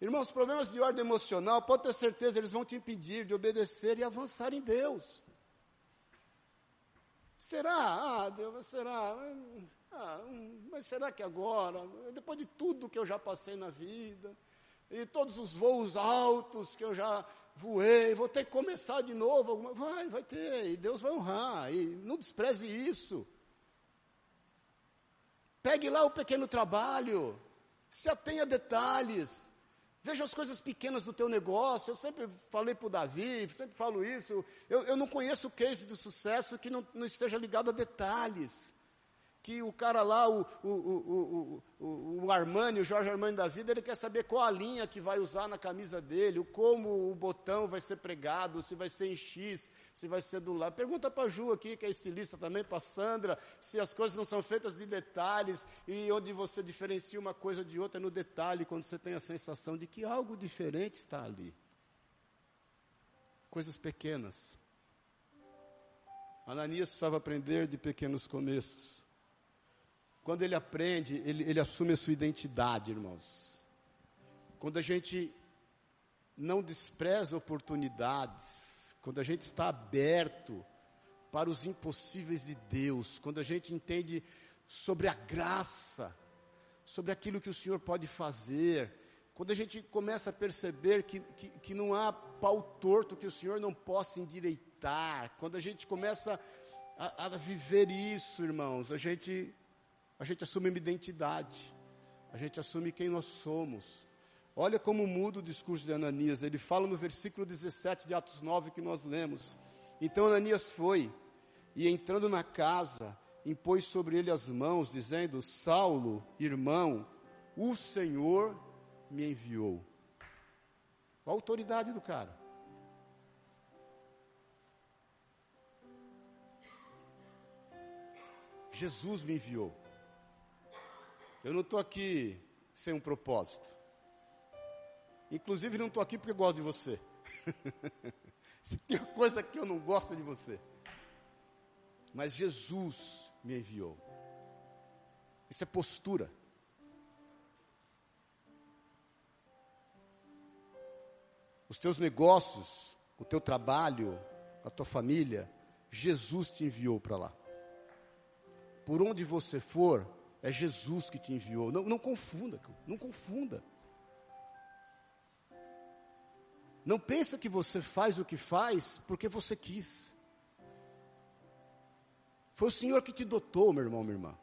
Irmãos, problemas de ordem emocional, pode ter certeza, eles vão te impedir de obedecer e avançar em Deus. Será? Ah, Deus, será? Ah, mas será que agora? Depois de tudo que eu já passei na vida, e todos os voos altos que eu já voei, vou ter que começar de novo. Vai, vai ter, e Deus vai honrar, e não despreze isso. Pegue lá o pequeno trabalho, se atenha a detalhes, Veja as coisas pequenas do teu negócio. Eu sempre falei para o Davi, sempre falo isso. Eu, eu não conheço o case do sucesso que não, não esteja ligado a detalhes que o cara lá, o, o, o, o, Armani, o Jorge Armani da vida, ele quer saber qual a linha que vai usar na camisa dele, como o botão vai ser pregado, se vai ser em X, se vai ser do lado. Pergunta para a Ju aqui, que é estilista também, para a Sandra, se as coisas não são feitas de detalhes e onde você diferencia uma coisa de outra no detalhe, quando você tem a sensação de que algo diferente está ali. Coisas pequenas. Ananias precisava aprender de pequenos começos. Quando ele aprende, ele, ele assume a sua identidade, irmãos. Quando a gente não despreza oportunidades, quando a gente está aberto para os impossíveis de Deus, quando a gente entende sobre a graça, sobre aquilo que o Senhor pode fazer, quando a gente começa a perceber que, que, que não há pau torto que o Senhor não possa endireitar, quando a gente começa a, a viver isso, irmãos, a gente a gente assume uma identidade, a gente assume quem nós somos. Olha como muda o discurso de Ananias. Ele fala no versículo 17 de Atos 9 que nós lemos. Então Ananias foi e entrando na casa, impôs sobre ele as mãos, dizendo: Saulo, irmão, o Senhor me enviou. A autoridade do cara. Jesus me enviou. Eu não estou aqui sem um propósito. Inclusive, não estou aqui porque gosto de você. Se tem coisa que eu não gosto é de você. Mas Jesus me enviou. Isso é postura. Os teus negócios, o teu trabalho, a tua família, Jesus te enviou para lá. Por onde você for, é Jesus que te enviou. Não, não confunda, não confunda. Não pensa que você faz o que faz porque você quis. Foi o Senhor que te dotou, meu irmão, minha irmã.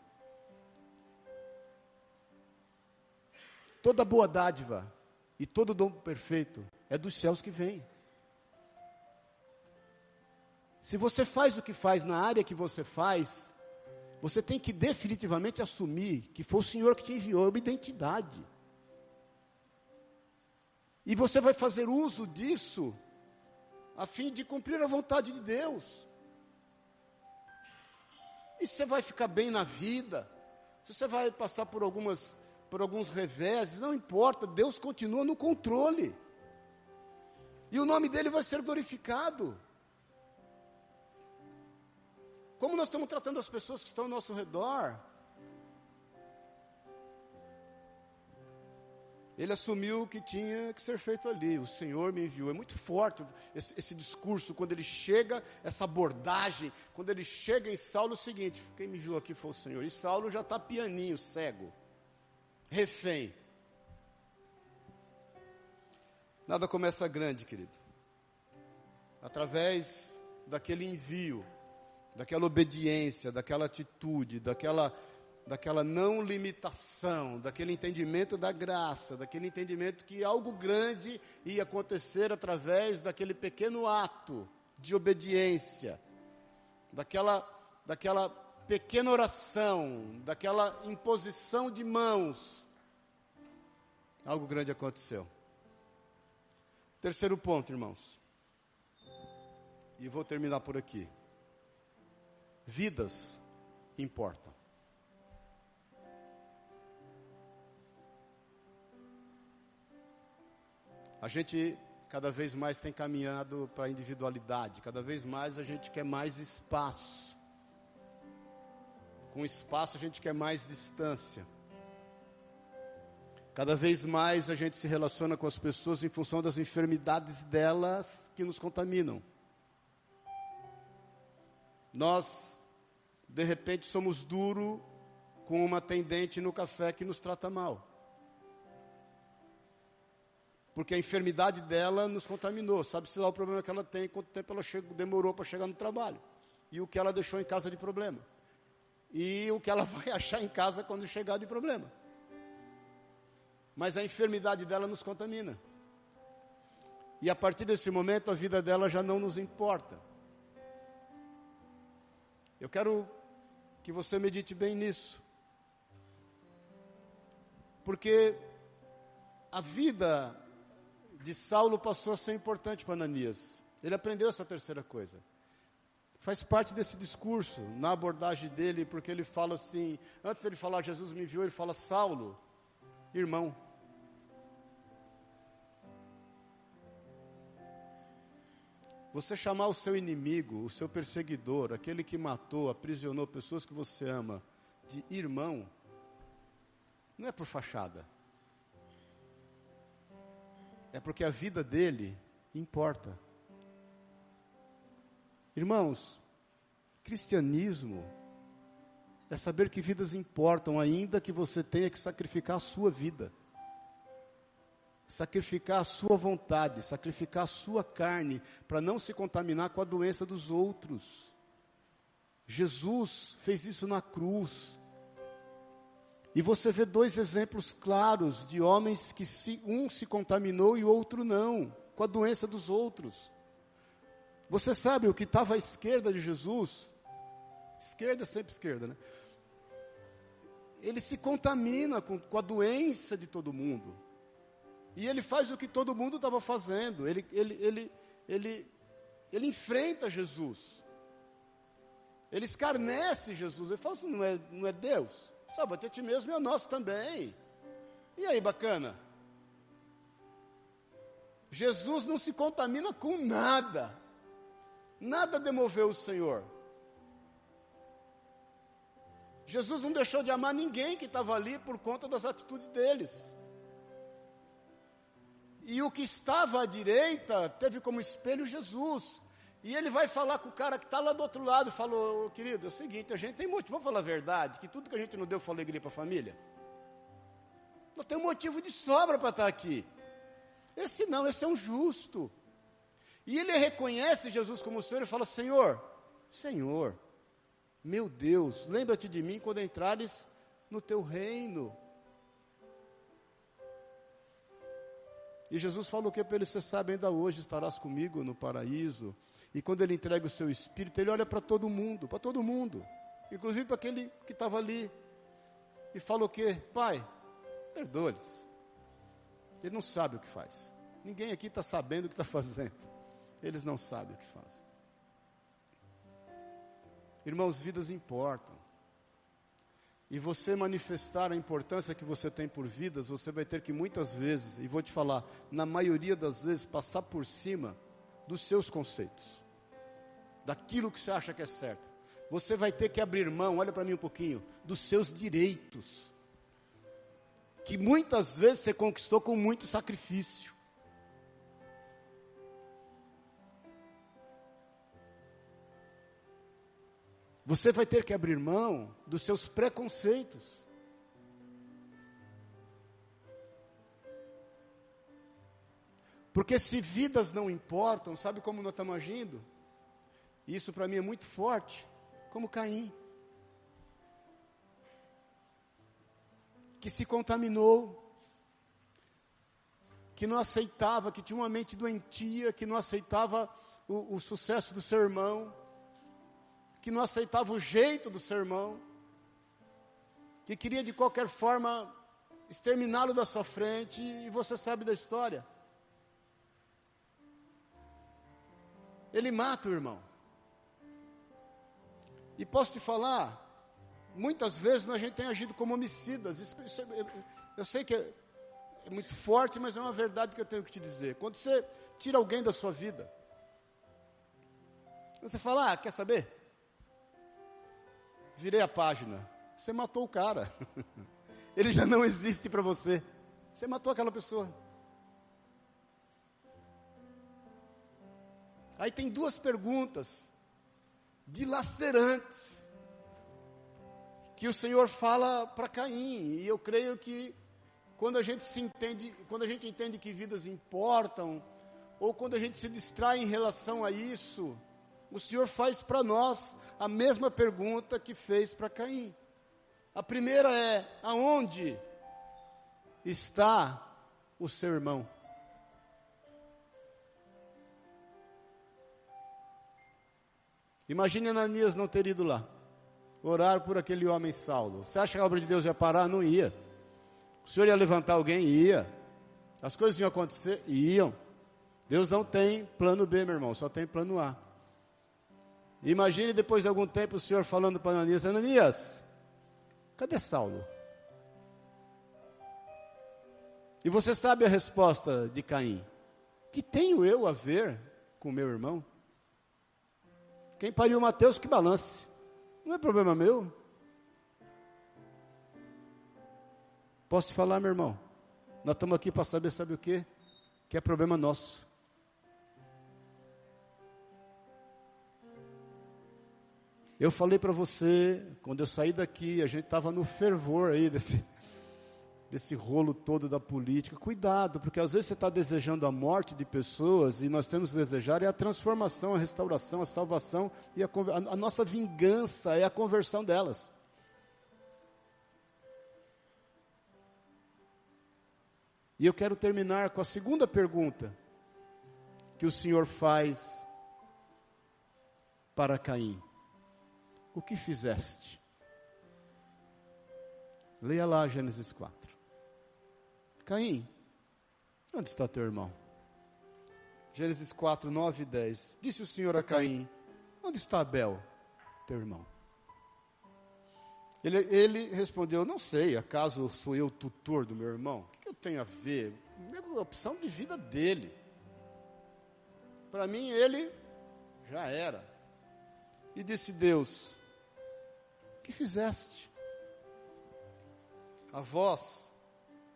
Toda boa dádiva e todo dom perfeito é dos céus que vem. Se você faz o que faz na área que você faz, você tem que definitivamente assumir que foi o Senhor que te enviou, é uma identidade. E você vai fazer uso disso a fim de cumprir a vontade de Deus. E você vai ficar bem na vida, se você vai passar por algumas por alguns reveses, não importa, Deus continua no controle. E o nome dele vai ser glorificado. Como nós estamos tratando as pessoas que estão ao nosso redor? Ele assumiu o que tinha que ser feito ali. O Senhor me enviou. É muito forte esse, esse, discurso, quando ele chega, essa abordagem, quando ele chega em Saulo, é o seguinte: quem me viu aqui foi o Senhor. E Saulo já está pianinho, cego, refém. Nada começa grande, querido. Através daquele envio daquela obediência, daquela atitude, daquela, daquela não limitação, daquele entendimento da graça, daquele entendimento que algo grande ia acontecer através daquele pequeno ato de obediência, daquela, daquela pequena oração, daquela imposição de mãos. Algo grande aconteceu. Terceiro ponto, irmãos. E vou terminar por aqui vidas importam. A gente cada vez mais tem caminhado para a individualidade, cada vez mais a gente quer mais espaço. Com espaço a gente quer mais distância. Cada vez mais a gente se relaciona com as pessoas em função das enfermidades delas que nos contaminam. Nós de repente somos duro com uma atendente no café que nos trata mal. Porque a enfermidade dela nos contaminou. Sabe-se lá o problema que ela tem, quanto tempo ela chegou, demorou para chegar no trabalho. E o que ela deixou em casa de problema. E o que ela vai achar em casa quando chegar de problema. mas a enfermidade dela nos contamina. E a partir desse momento a vida dela já não nos importa. Eu quero que você medite bem nisso. Porque a vida de Saulo passou a ser importante para Ananias. Ele aprendeu essa terceira coisa. Faz parte desse discurso, na abordagem dele, porque ele fala assim, antes dele falar Jesus me enviou, ele fala Saulo, irmão. Você chamar o seu inimigo, o seu perseguidor, aquele que matou, aprisionou pessoas que você ama, de irmão, não é por fachada. É porque a vida dele importa. Irmãos, cristianismo é saber que vidas importam, ainda que você tenha que sacrificar a sua vida sacrificar a sua vontade, sacrificar a sua carne, para não se contaminar com a doença dos outros. Jesus fez isso na cruz. E você vê dois exemplos claros de homens que se, um se contaminou e o outro não, com a doença dos outros. Você sabe o que estava à esquerda de Jesus? Esquerda é sempre esquerda, né? Ele se contamina com, com a doença de todo mundo. E ele faz o que todo mundo estava fazendo. Ele, ele, ele, ele, ele enfrenta Jesus. Ele escarnece Jesus. Ele fala assim: não é, não é Deus? Salva-te a ti mesmo e a nós também. E aí, bacana? Jesus não se contamina com nada. Nada demoveu o Senhor. Jesus não deixou de amar ninguém que estava ali por conta das atitudes deles. E o que estava à direita teve como espelho Jesus. E ele vai falar com o cara que está lá do outro lado, falou, querido, é o seguinte, a gente tem motivo, vamos falar a verdade, que tudo que a gente não deu foi alegria para a família. Nós temos motivo de sobra para estar aqui. Esse não, esse é um justo. E ele reconhece Jesus como Senhor e fala, Senhor, Senhor, meu Deus, lembra-te de mim quando entrares no teu reino. E Jesus falou o que para ele, você sabe, ainda hoje estarás comigo no paraíso. E quando ele entrega o seu espírito, ele olha para todo mundo, para todo mundo, inclusive para aquele que estava ali. E fala o que? Pai, perdoa-lhes. Ele não sabe o que faz. Ninguém aqui está sabendo o que está fazendo. Eles não sabem o que fazem. Irmãos, vidas importam e você manifestar a importância que você tem por vidas, você vai ter que muitas vezes, e vou te falar, na maioria das vezes, passar por cima dos seus conceitos, daquilo que você acha que é certo. Você vai ter que abrir mão, olha para mim um pouquinho, dos seus direitos, que muitas vezes você conquistou com muito sacrifício. Você vai ter que abrir mão dos seus preconceitos. Porque se vidas não importam, sabe como nós estamos agindo? Isso para mim é muito forte, como Caim. Que se contaminou, que não aceitava, que tinha uma mente doentia, que não aceitava o, o sucesso do seu irmão, que não aceitava o jeito do seu irmão, que queria de qualquer forma exterminá-lo da sua frente, e você sabe da história. Ele mata o irmão. E posso te falar, muitas vezes a gente tem agido como homicidas. Isso, eu, eu sei que é, é muito forte, mas é uma verdade que eu tenho que te dizer. Quando você tira alguém da sua vida, você fala, ah, quer saber? Virei a página. Você matou o cara. Ele já não existe para você. Você matou aquela pessoa. Aí tem duas perguntas dilacerantes que o Senhor fala para Caim, e eu creio que quando a gente se entende, quando a gente entende que vidas importam, ou quando a gente se distrai em relação a isso, o Senhor faz para nós a mesma pergunta que fez para Caim. A primeira é: aonde? está o seu irmão? Imagine Ananias não ter ido lá, orar por aquele homem Saulo. Você acha que a obra de Deus ia parar? Não ia. O Senhor ia levantar alguém? Ia. As coisas iam acontecer? Iam. Deus não tem plano B, meu irmão, só tem plano A. Imagine depois de algum tempo o Senhor falando para Ananias: Ananias, cadê Saulo? E você sabe a resposta de Caim: Que tenho eu a ver com meu irmão? Quem pariu Mateus, que balance. Não é problema meu. Posso te falar, meu irmão? Nós estamos aqui para saber, sabe o que? Que é problema nosso. Eu falei para você, quando eu saí daqui, a gente estava no fervor aí desse, desse rolo todo da política. Cuidado, porque às vezes você está desejando a morte de pessoas e nós temos que desejar é a transformação, a restauração, a salvação e a, a, a nossa vingança é a conversão delas. E eu quero terminar com a segunda pergunta que o Senhor faz para Caim: O que fizeste? Leia lá Gênesis 4. Caim, onde está teu irmão? Gênesis 4, 9 e 10. Disse o Senhor a Caim: Onde está Abel, teu irmão? Ele, ele respondeu: Não sei, acaso sou eu tutor do meu irmão? O que eu tenho a ver? É a opção de vida dele. Para mim, ele já era. E disse Deus: Que fizeste? A voz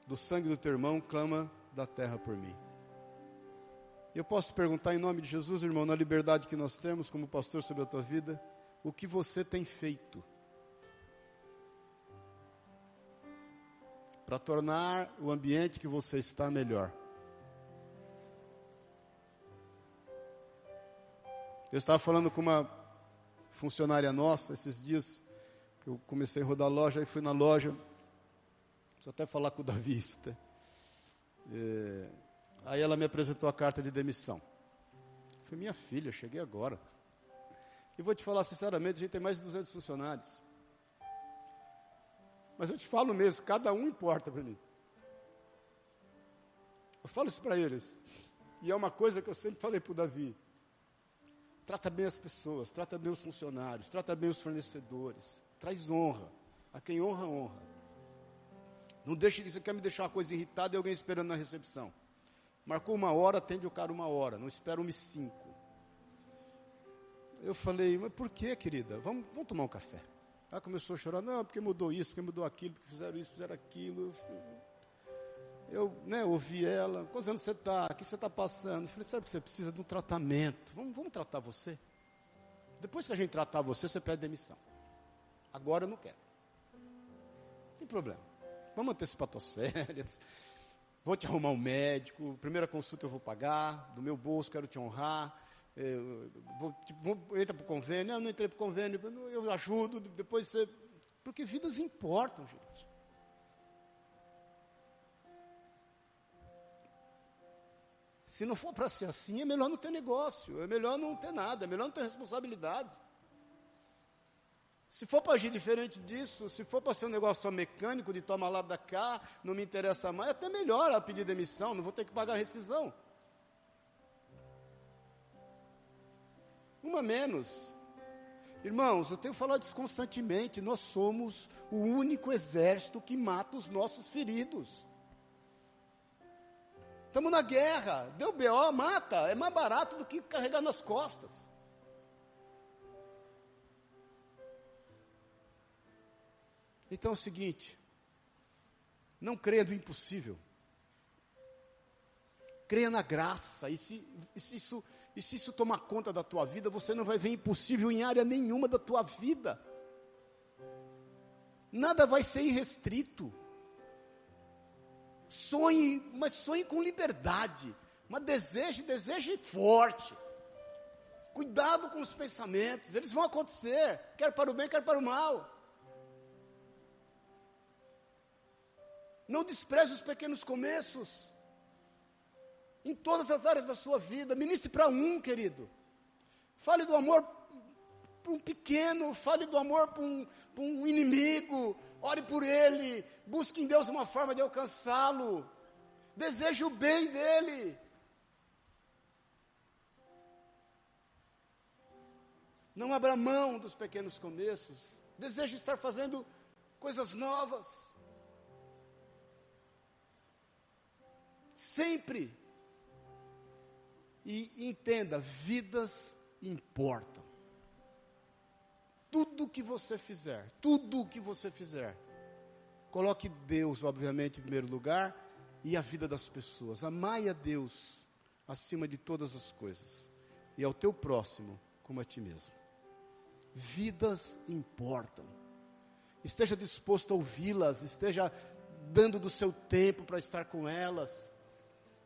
do sangue do teu irmão, clama da terra por mim. Eu posso perguntar em nome de Jesus, irmão, na liberdade que nós temos como pastor sobre a tua vida, o que você tem feito para tornar o ambiente que você está melhor? Eu estava falando com uma funcionária nossa esses dias, eu comecei a rodar a loja, e fui na loja, Preciso até falar com o Davi. Tá? É, aí ela me apresentou a carta de demissão. Foi minha filha, cheguei agora. E vou te falar sinceramente, a gente tem mais de 200 funcionários. Mas eu te falo mesmo, cada um importa para mim. Eu falo isso para eles. E é uma coisa que eu sempre falei para o Davi. Trata bem as pessoas, trata bem os funcionários, trata bem os fornecedores. Traz honra. A quem honra, honra. Não deixe isso, quer me deixar uma coisa irritada e alguém esperando na recepção. Marcou uma hora, atende o cara uma hora, não espera um cinco. Eu falei, mas por que, querida? Vamos, vamos tomar um café. Ela começou a chorar, não, porque mudou isso, porque mudou aquilo, porque fizeram isso, fizeram aquilo. Eu né, ouvi ela, quantos anos você está? O que você está passando? Eu falei, sabe que você precisa de um tratamento. Vamos, vamos tratar você. Depois que a gente tratar você, você pede demissão. Agora eu não quero. Não tem problema. Vamos antecipar tuas férias. Vou te arrumar um médico. Primeira consulta eu vou pagar. Do meu bolso, quero te honrar. Eu, vou, tipo, vou, entra para o convênio. Eu não entrei para o convênio. Eu ajudo. Depois você. Porque vidas importam, gente. Se não for para ser assim, é melhor não ter negócio, é melhor não ter nada, é melhor não ter responsabilidade. Se for para agir diferente disso, se for para ser um negócio só mecânico, de tomar lá da cá, não me interessa mais, até melhor ela pedir demissão, não vou ter que pagar rescisão. Uma menos. Irmãos, eu tenho falado isso constantemente, nós somos o único exército que mata os nossos feridos. Estamos na guerra, deu BO, mata, é mais barato do que carregar nas costas. Então é o seguinte: não creia do impossível. Creia na graça. E se, e se, isso, e se isso tomar conta da tua vida, você não vai ver impossível em área nenhuma da tua vida. Nada vai ser irrestrito. Sonhe, mas sonhe com liberdade. Mas deseje, deseje forte. Cuidado com os pensamentos, eles vão acontecer, quer para o bem, quer para o mal. Não despreze os pequenos começos. Em todas as áreas da sua vida. Ministre para um, querido. Fale do amor para um pequeno, fale do amor para um, um inimigo, ore por ele, busque em Deus uma forma de alcançá-lo, deseje o bem dele. Não abra mão dos pequenos começos, deseje estar fazendo coisas novas. Sempre. E entenda, vidas importam tudo que você fizer, tudo que você fizer, coloque Deus, obviamente, em primeiro lugar e a vida das pessoas. Amai a Deus acima de todas as coisas e ao teu próximo como a ti mesmo. Vidas importam. Esteja disposto a ouvi-las, esteja dando do seu tempo para estar com elas.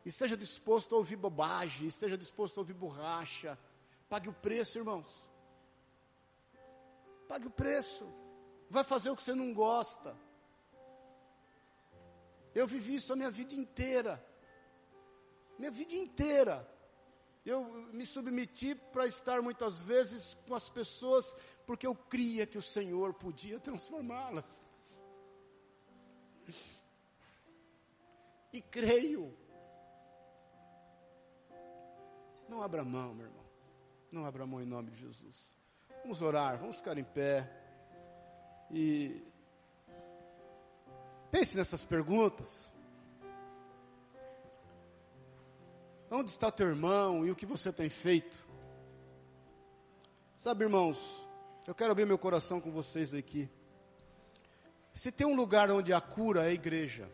Esteja disposto a ouvir bobagem, esteja disposto a ouvir borracha. Pague o preço, irmãos. Pague o preço. Vai fazer o que você não gosta. Eu vivi isso a minha vida inteira. Minha vida inteira. Eu me submeti para estar muitas vezes com as pessoas porque eu cria que o Senhor podia transformá-las. E creio. Não abra mão, meu irmão. Não abra mão em nome de Jesus. Vamos orar, vamos ficar em pé. E pense nessas perguntas. Onde está teu irmão e o que você tem feito? Sabe, irmãos, eu quero abrir meu coração com vocês aqui. Se tem um lugar onde há cura, é a igreja.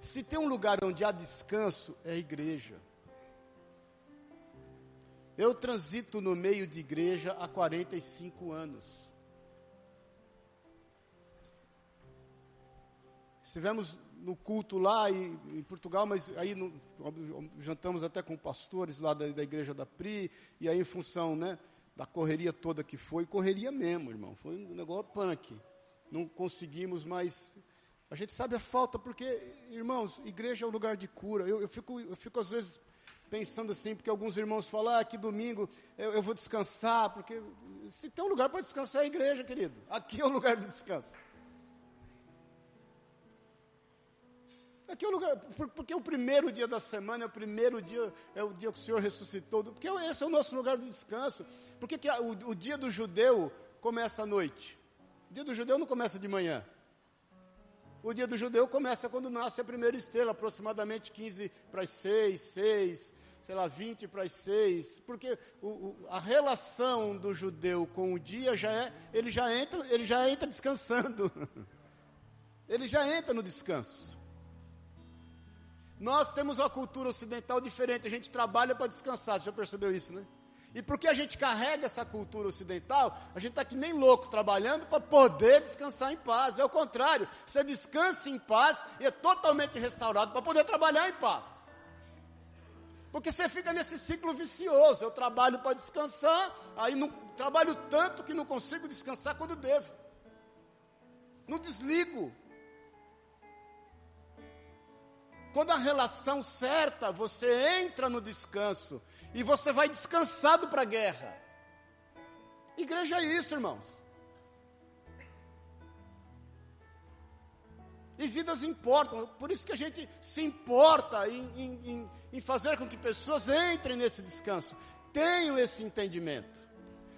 Se tem um lugar onde há descanso, é a igreja. Eu transito no meio de igreja há 45 anos. Estivemos no culto lá em, em Portugal, mas aí no, jantamos até com pastores lá da, da, igreja da PRI, e aí em função né, da correria toda que foi, correria mesmo, irmão, foi um negócio punk. Não conseguimos mais. A gente sabe a falta, porque, irmãos, igreja é o lugar de cura. Eu, eu, fico, eu fico às vezes pensando assim, porque alguns irmãos falam, ah, que domingo eu, eu vou descansar, porque se tem um lugar para descansar é a igreja, querido. Aqui é o lugar de descanso. Aqui é o lugar, porque o primeiro dia da semana é o primeiro dia, é o dia que o Senhor ressuscitou, porque esse é o nosso lugar de descanso. Porque que o, o dia do judeu começa à noite. O dia do judeu não começa de manhã. O dia do judeu começa quando nasce a primeira estrela, aproximadamente 15 para as 6, 6, sei lá, 20 para as 6, porque o, o, a relação do judeu com o dia já é, ele já entra, ele já entra descansando. ele já entra no descanso. Nós temos uma cultura ocidental diferente, a gente trabalha para descansar, você já percebeu isso, né? E porque a gente carrega essa cultura ocidental, a gente está que nem louco trabalhando para poder descansar em paz. É o contrário, você descansa em paz e é totalmente restaurado para poder trabalhar em paz. Porque você fica nesse ciclo vicioso. Eu trabalho para descansar, aí não, trabalho tanto que não consigo descansar quando devo. Não desligo. Quando a relação certa, você entra no descanso e você vai descansado para a guerra. Igreja é isso, irmãos. E vidas importam, por isso que a gente se importa em, em, em fazer com que pessoas entrem nesse descanso, tenham esse entendimento.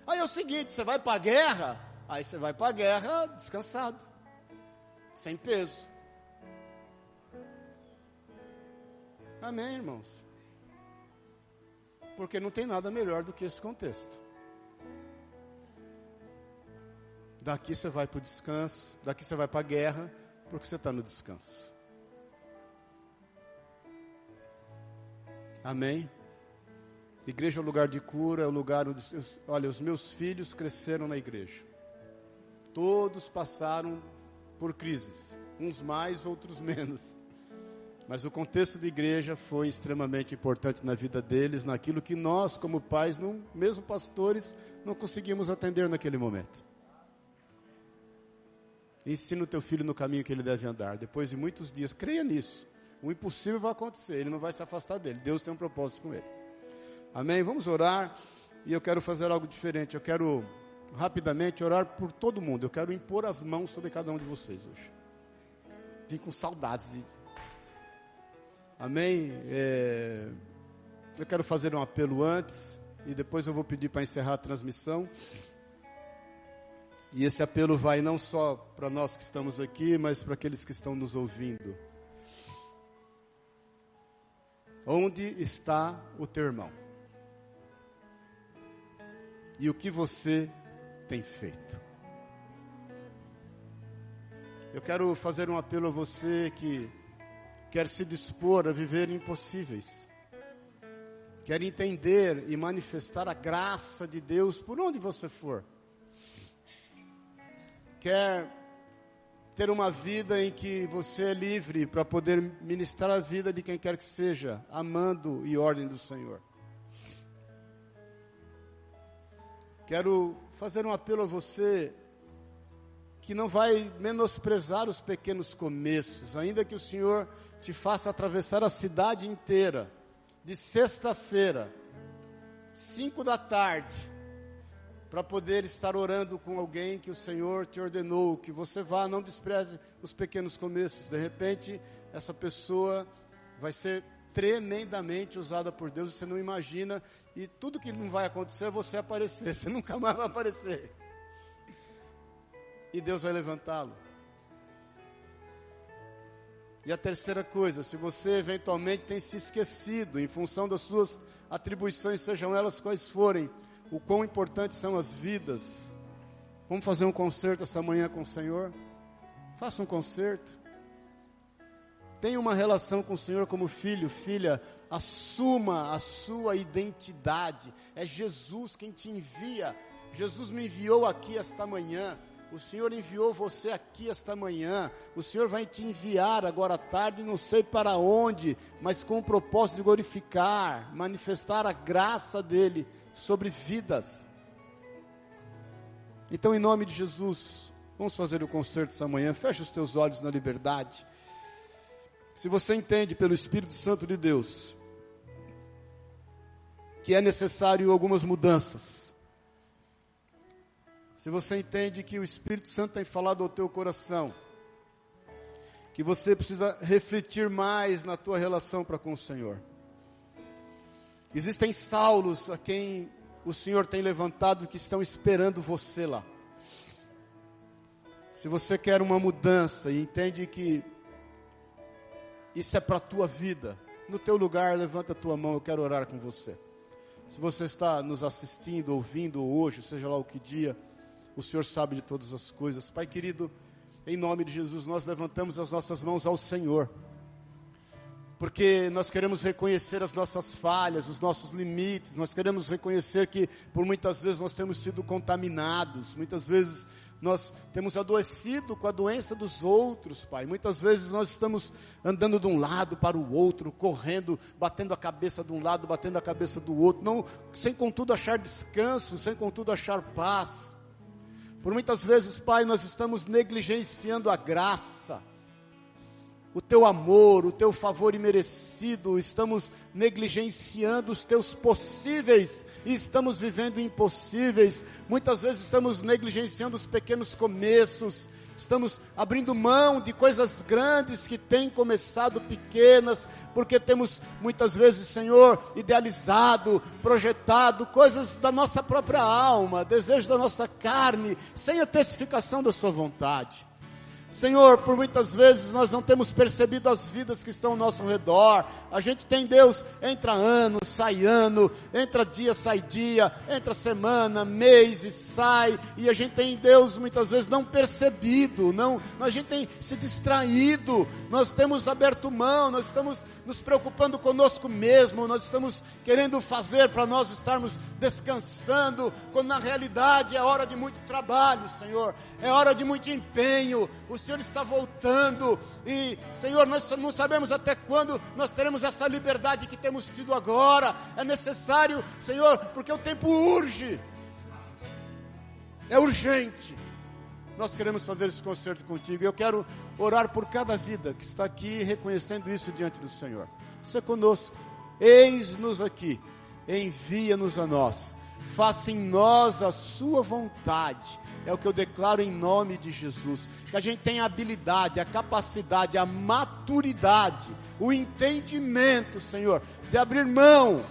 Aí é o seguinte: você vai para a guerra, aí você vai para a guerra descansado, sem peso. Amém, irmãos? Porque não tem nada melhor do que esse contexto. Daqui você vai para o descanso, daqui você vai para a guerra, porque você está no descanso. Amém? Igreja é o lugar de cura, é o lugar onde. Olha, os meus filhos cresceram na igreja. Todos passaram por crises, uns mais, outros menos. Mas o contexto de igreja foi extremamente importante na vida deles, naquilo que nós, como pais, não, mesmo pastores, não conseguimos atender naquele momento. Ensina o teu filho no caminho que ele deve andar. Depois de muitos dias, creia nisso. O impossível vai acontecer, ele não vai se afastar dele. Deus tem um propósito com ele. Amém? Vamos orar. E eu quero fazer algo diferente. Eu quero rapidamente orar por todo mundo. Eu quero impor as mãos sobre cada um de vocês hoje. Vim com saudades. De... Amém? É... Eu quero fazer um apelo antes e depois eu vou pedir para encerrar a transmissão. E esse apelo vai não só para nós que estamos aqui, mas para aqueles que estão nos ouvindo. Onde está o teu irmão? E o que você tem feito? Eu quero fazer um apelo a você que quer se dispor a viver impossíveis, quer entender e manifestar a graça de Deus por onde você for, quer ter uma vida em que você é livre para poder ministrar a vida de quem quer que seja, amando e ordem do Senhor. Quero fazer um apelo a você que não vai menosprezar os pequenos começos, ainda que o Senhor te faça atravessar a cidade inteira, de sexta-feira, cinco da tarde, para poder estar orando com alguém que o Senhor te ordenou, que você vá, não despreze os pequenos começos. De repente, essa pessoa vai ser tremendamente usada por Deus, você não imagina, e tudo que não vai acontecer é você aparecer, você nunca mais vai aparecer. E Deus vai levantá-lo. E a terceira coisa, se você eventualmente tem se esquecido, em função das suas atribuições, sejam elas quais forem, o quão importantes são as vidas. Vamos fazer um concerto essa manhã com o Senhor? Faça um concerto. Tenha uma relação com o Senhor como filho, filha. Assuma a sua identidade. É Jesus quem te envia. Jesus me enviou aqui esta manhã. O Senhor enviou você aqui esta manhã. O Senhor vai te enviar agora à tarde, não sei para onde, mas com o propósito de glorificar, manifestar a graça dele sobre vidas. Então, em nome de Jesus, vamos fazer o concerto essa manhã. Feche os teus olhos na liberdade. Se você entende pelo Espírito Santo de Deus que é necessário algumas mudanças, se você entende que o Espírito Santo tem falado ao teu coração, que você precisa refletir mais na tua relação para com o Senhor. Existem Saulos a quem o Senhor tem levantado que estão esperando você lá. Se você quer uma mudança e entende que isso é para a tua vida, no teu lugar, levanta a tua mão, eu quero orar com você. Se você está nos assistindo, ouvindo hoje, seja lá o que dia, o Senhor sabe de todas as coisas. Pai querido, em nome de Jesus, nós levantamos as nossas mãos ao Senhor porque nós queremos reconhecer as nossas falhas, os nossos limites, nós queremos reconhecer que por muitas vezes nós temos sido contaminados, muitas vezes nós temos adoecido com a doença dos outros, Pai. Muitas vezes nós estamos andando de um lado para o outro, correndo, batendo a cabeça de um lado, batendo a cabeça do outro, não, sem contudo achar descanso, sem contudo achar paz. Por muitas vezes, Pai, nós estamos negligenciando a graça o teu amor, o teu favor imerecido, estamos negligenciando os teus possíveis e estamos vivendo impossíveis. Muitas vezes estamos negligenciando os pequenos começos, estamos abrindo mão de coisas grandes que têm começado pequenas, porque temos muitas vezes, Senhor, idealizado, projetado coisas da nossa própria alma, desejos da nossa carne, sem a testificação da Sua vontade. Senhor, por muitas vezes nós não temos percebido as vidas que estão ao nosso redor. A gente tem Deus, entra ano, sai ano, entra dia, sai dia, entra semana, mês e sai. E a gente tem Deus muitas vezes não percebido, não, a gente tem se distraído. Nós temos aberto mão, nós estamos nos preocupando conosco mesmo, nós estamos querendo fazer para nós estarmos descansando, quando na realidade é hora de muito trabalho, Senhor. É hora de muito empenho. Senhor está voltando. E, Senhor, nós não sabemos até quando nós teremos essa liberdade que temos tido agora. É necessário, Senhor, porque o tempo urge. É urgente. nós queremos fazer esse concerto contigo. Eu quero orar por cada vida que está aqui reconhecendo isso diante do Senhor. Você conosco, eis-nos aqui, envia-nos a nós, faça em nós a sua vontade. É o que eu declaro em nome de Jesus. Que a gente tenha a habilidade, a capacidade, a maturidade, o entendimento, Senhor, de abrir mão,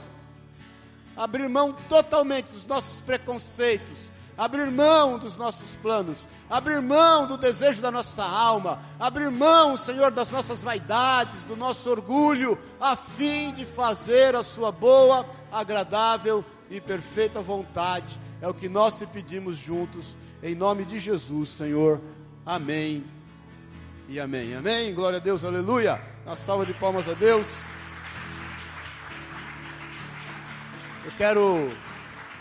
abrir mão totalmente dos nossos preconceitos, abrir mão dos nossos planos, abrir mão do desejo da nossa alma, abrir mão, Senhor, das nossas vaidades, do nosso orgulho, a fim de fazer a Sua boa, agradável e perfeita vontade. É o que nós te pedimos juntos, em nome de Jesus, Senhor. Amém e amém. Amém. Glória a Deus, aleluia. Uma salva de palmas a Deus. Eu quero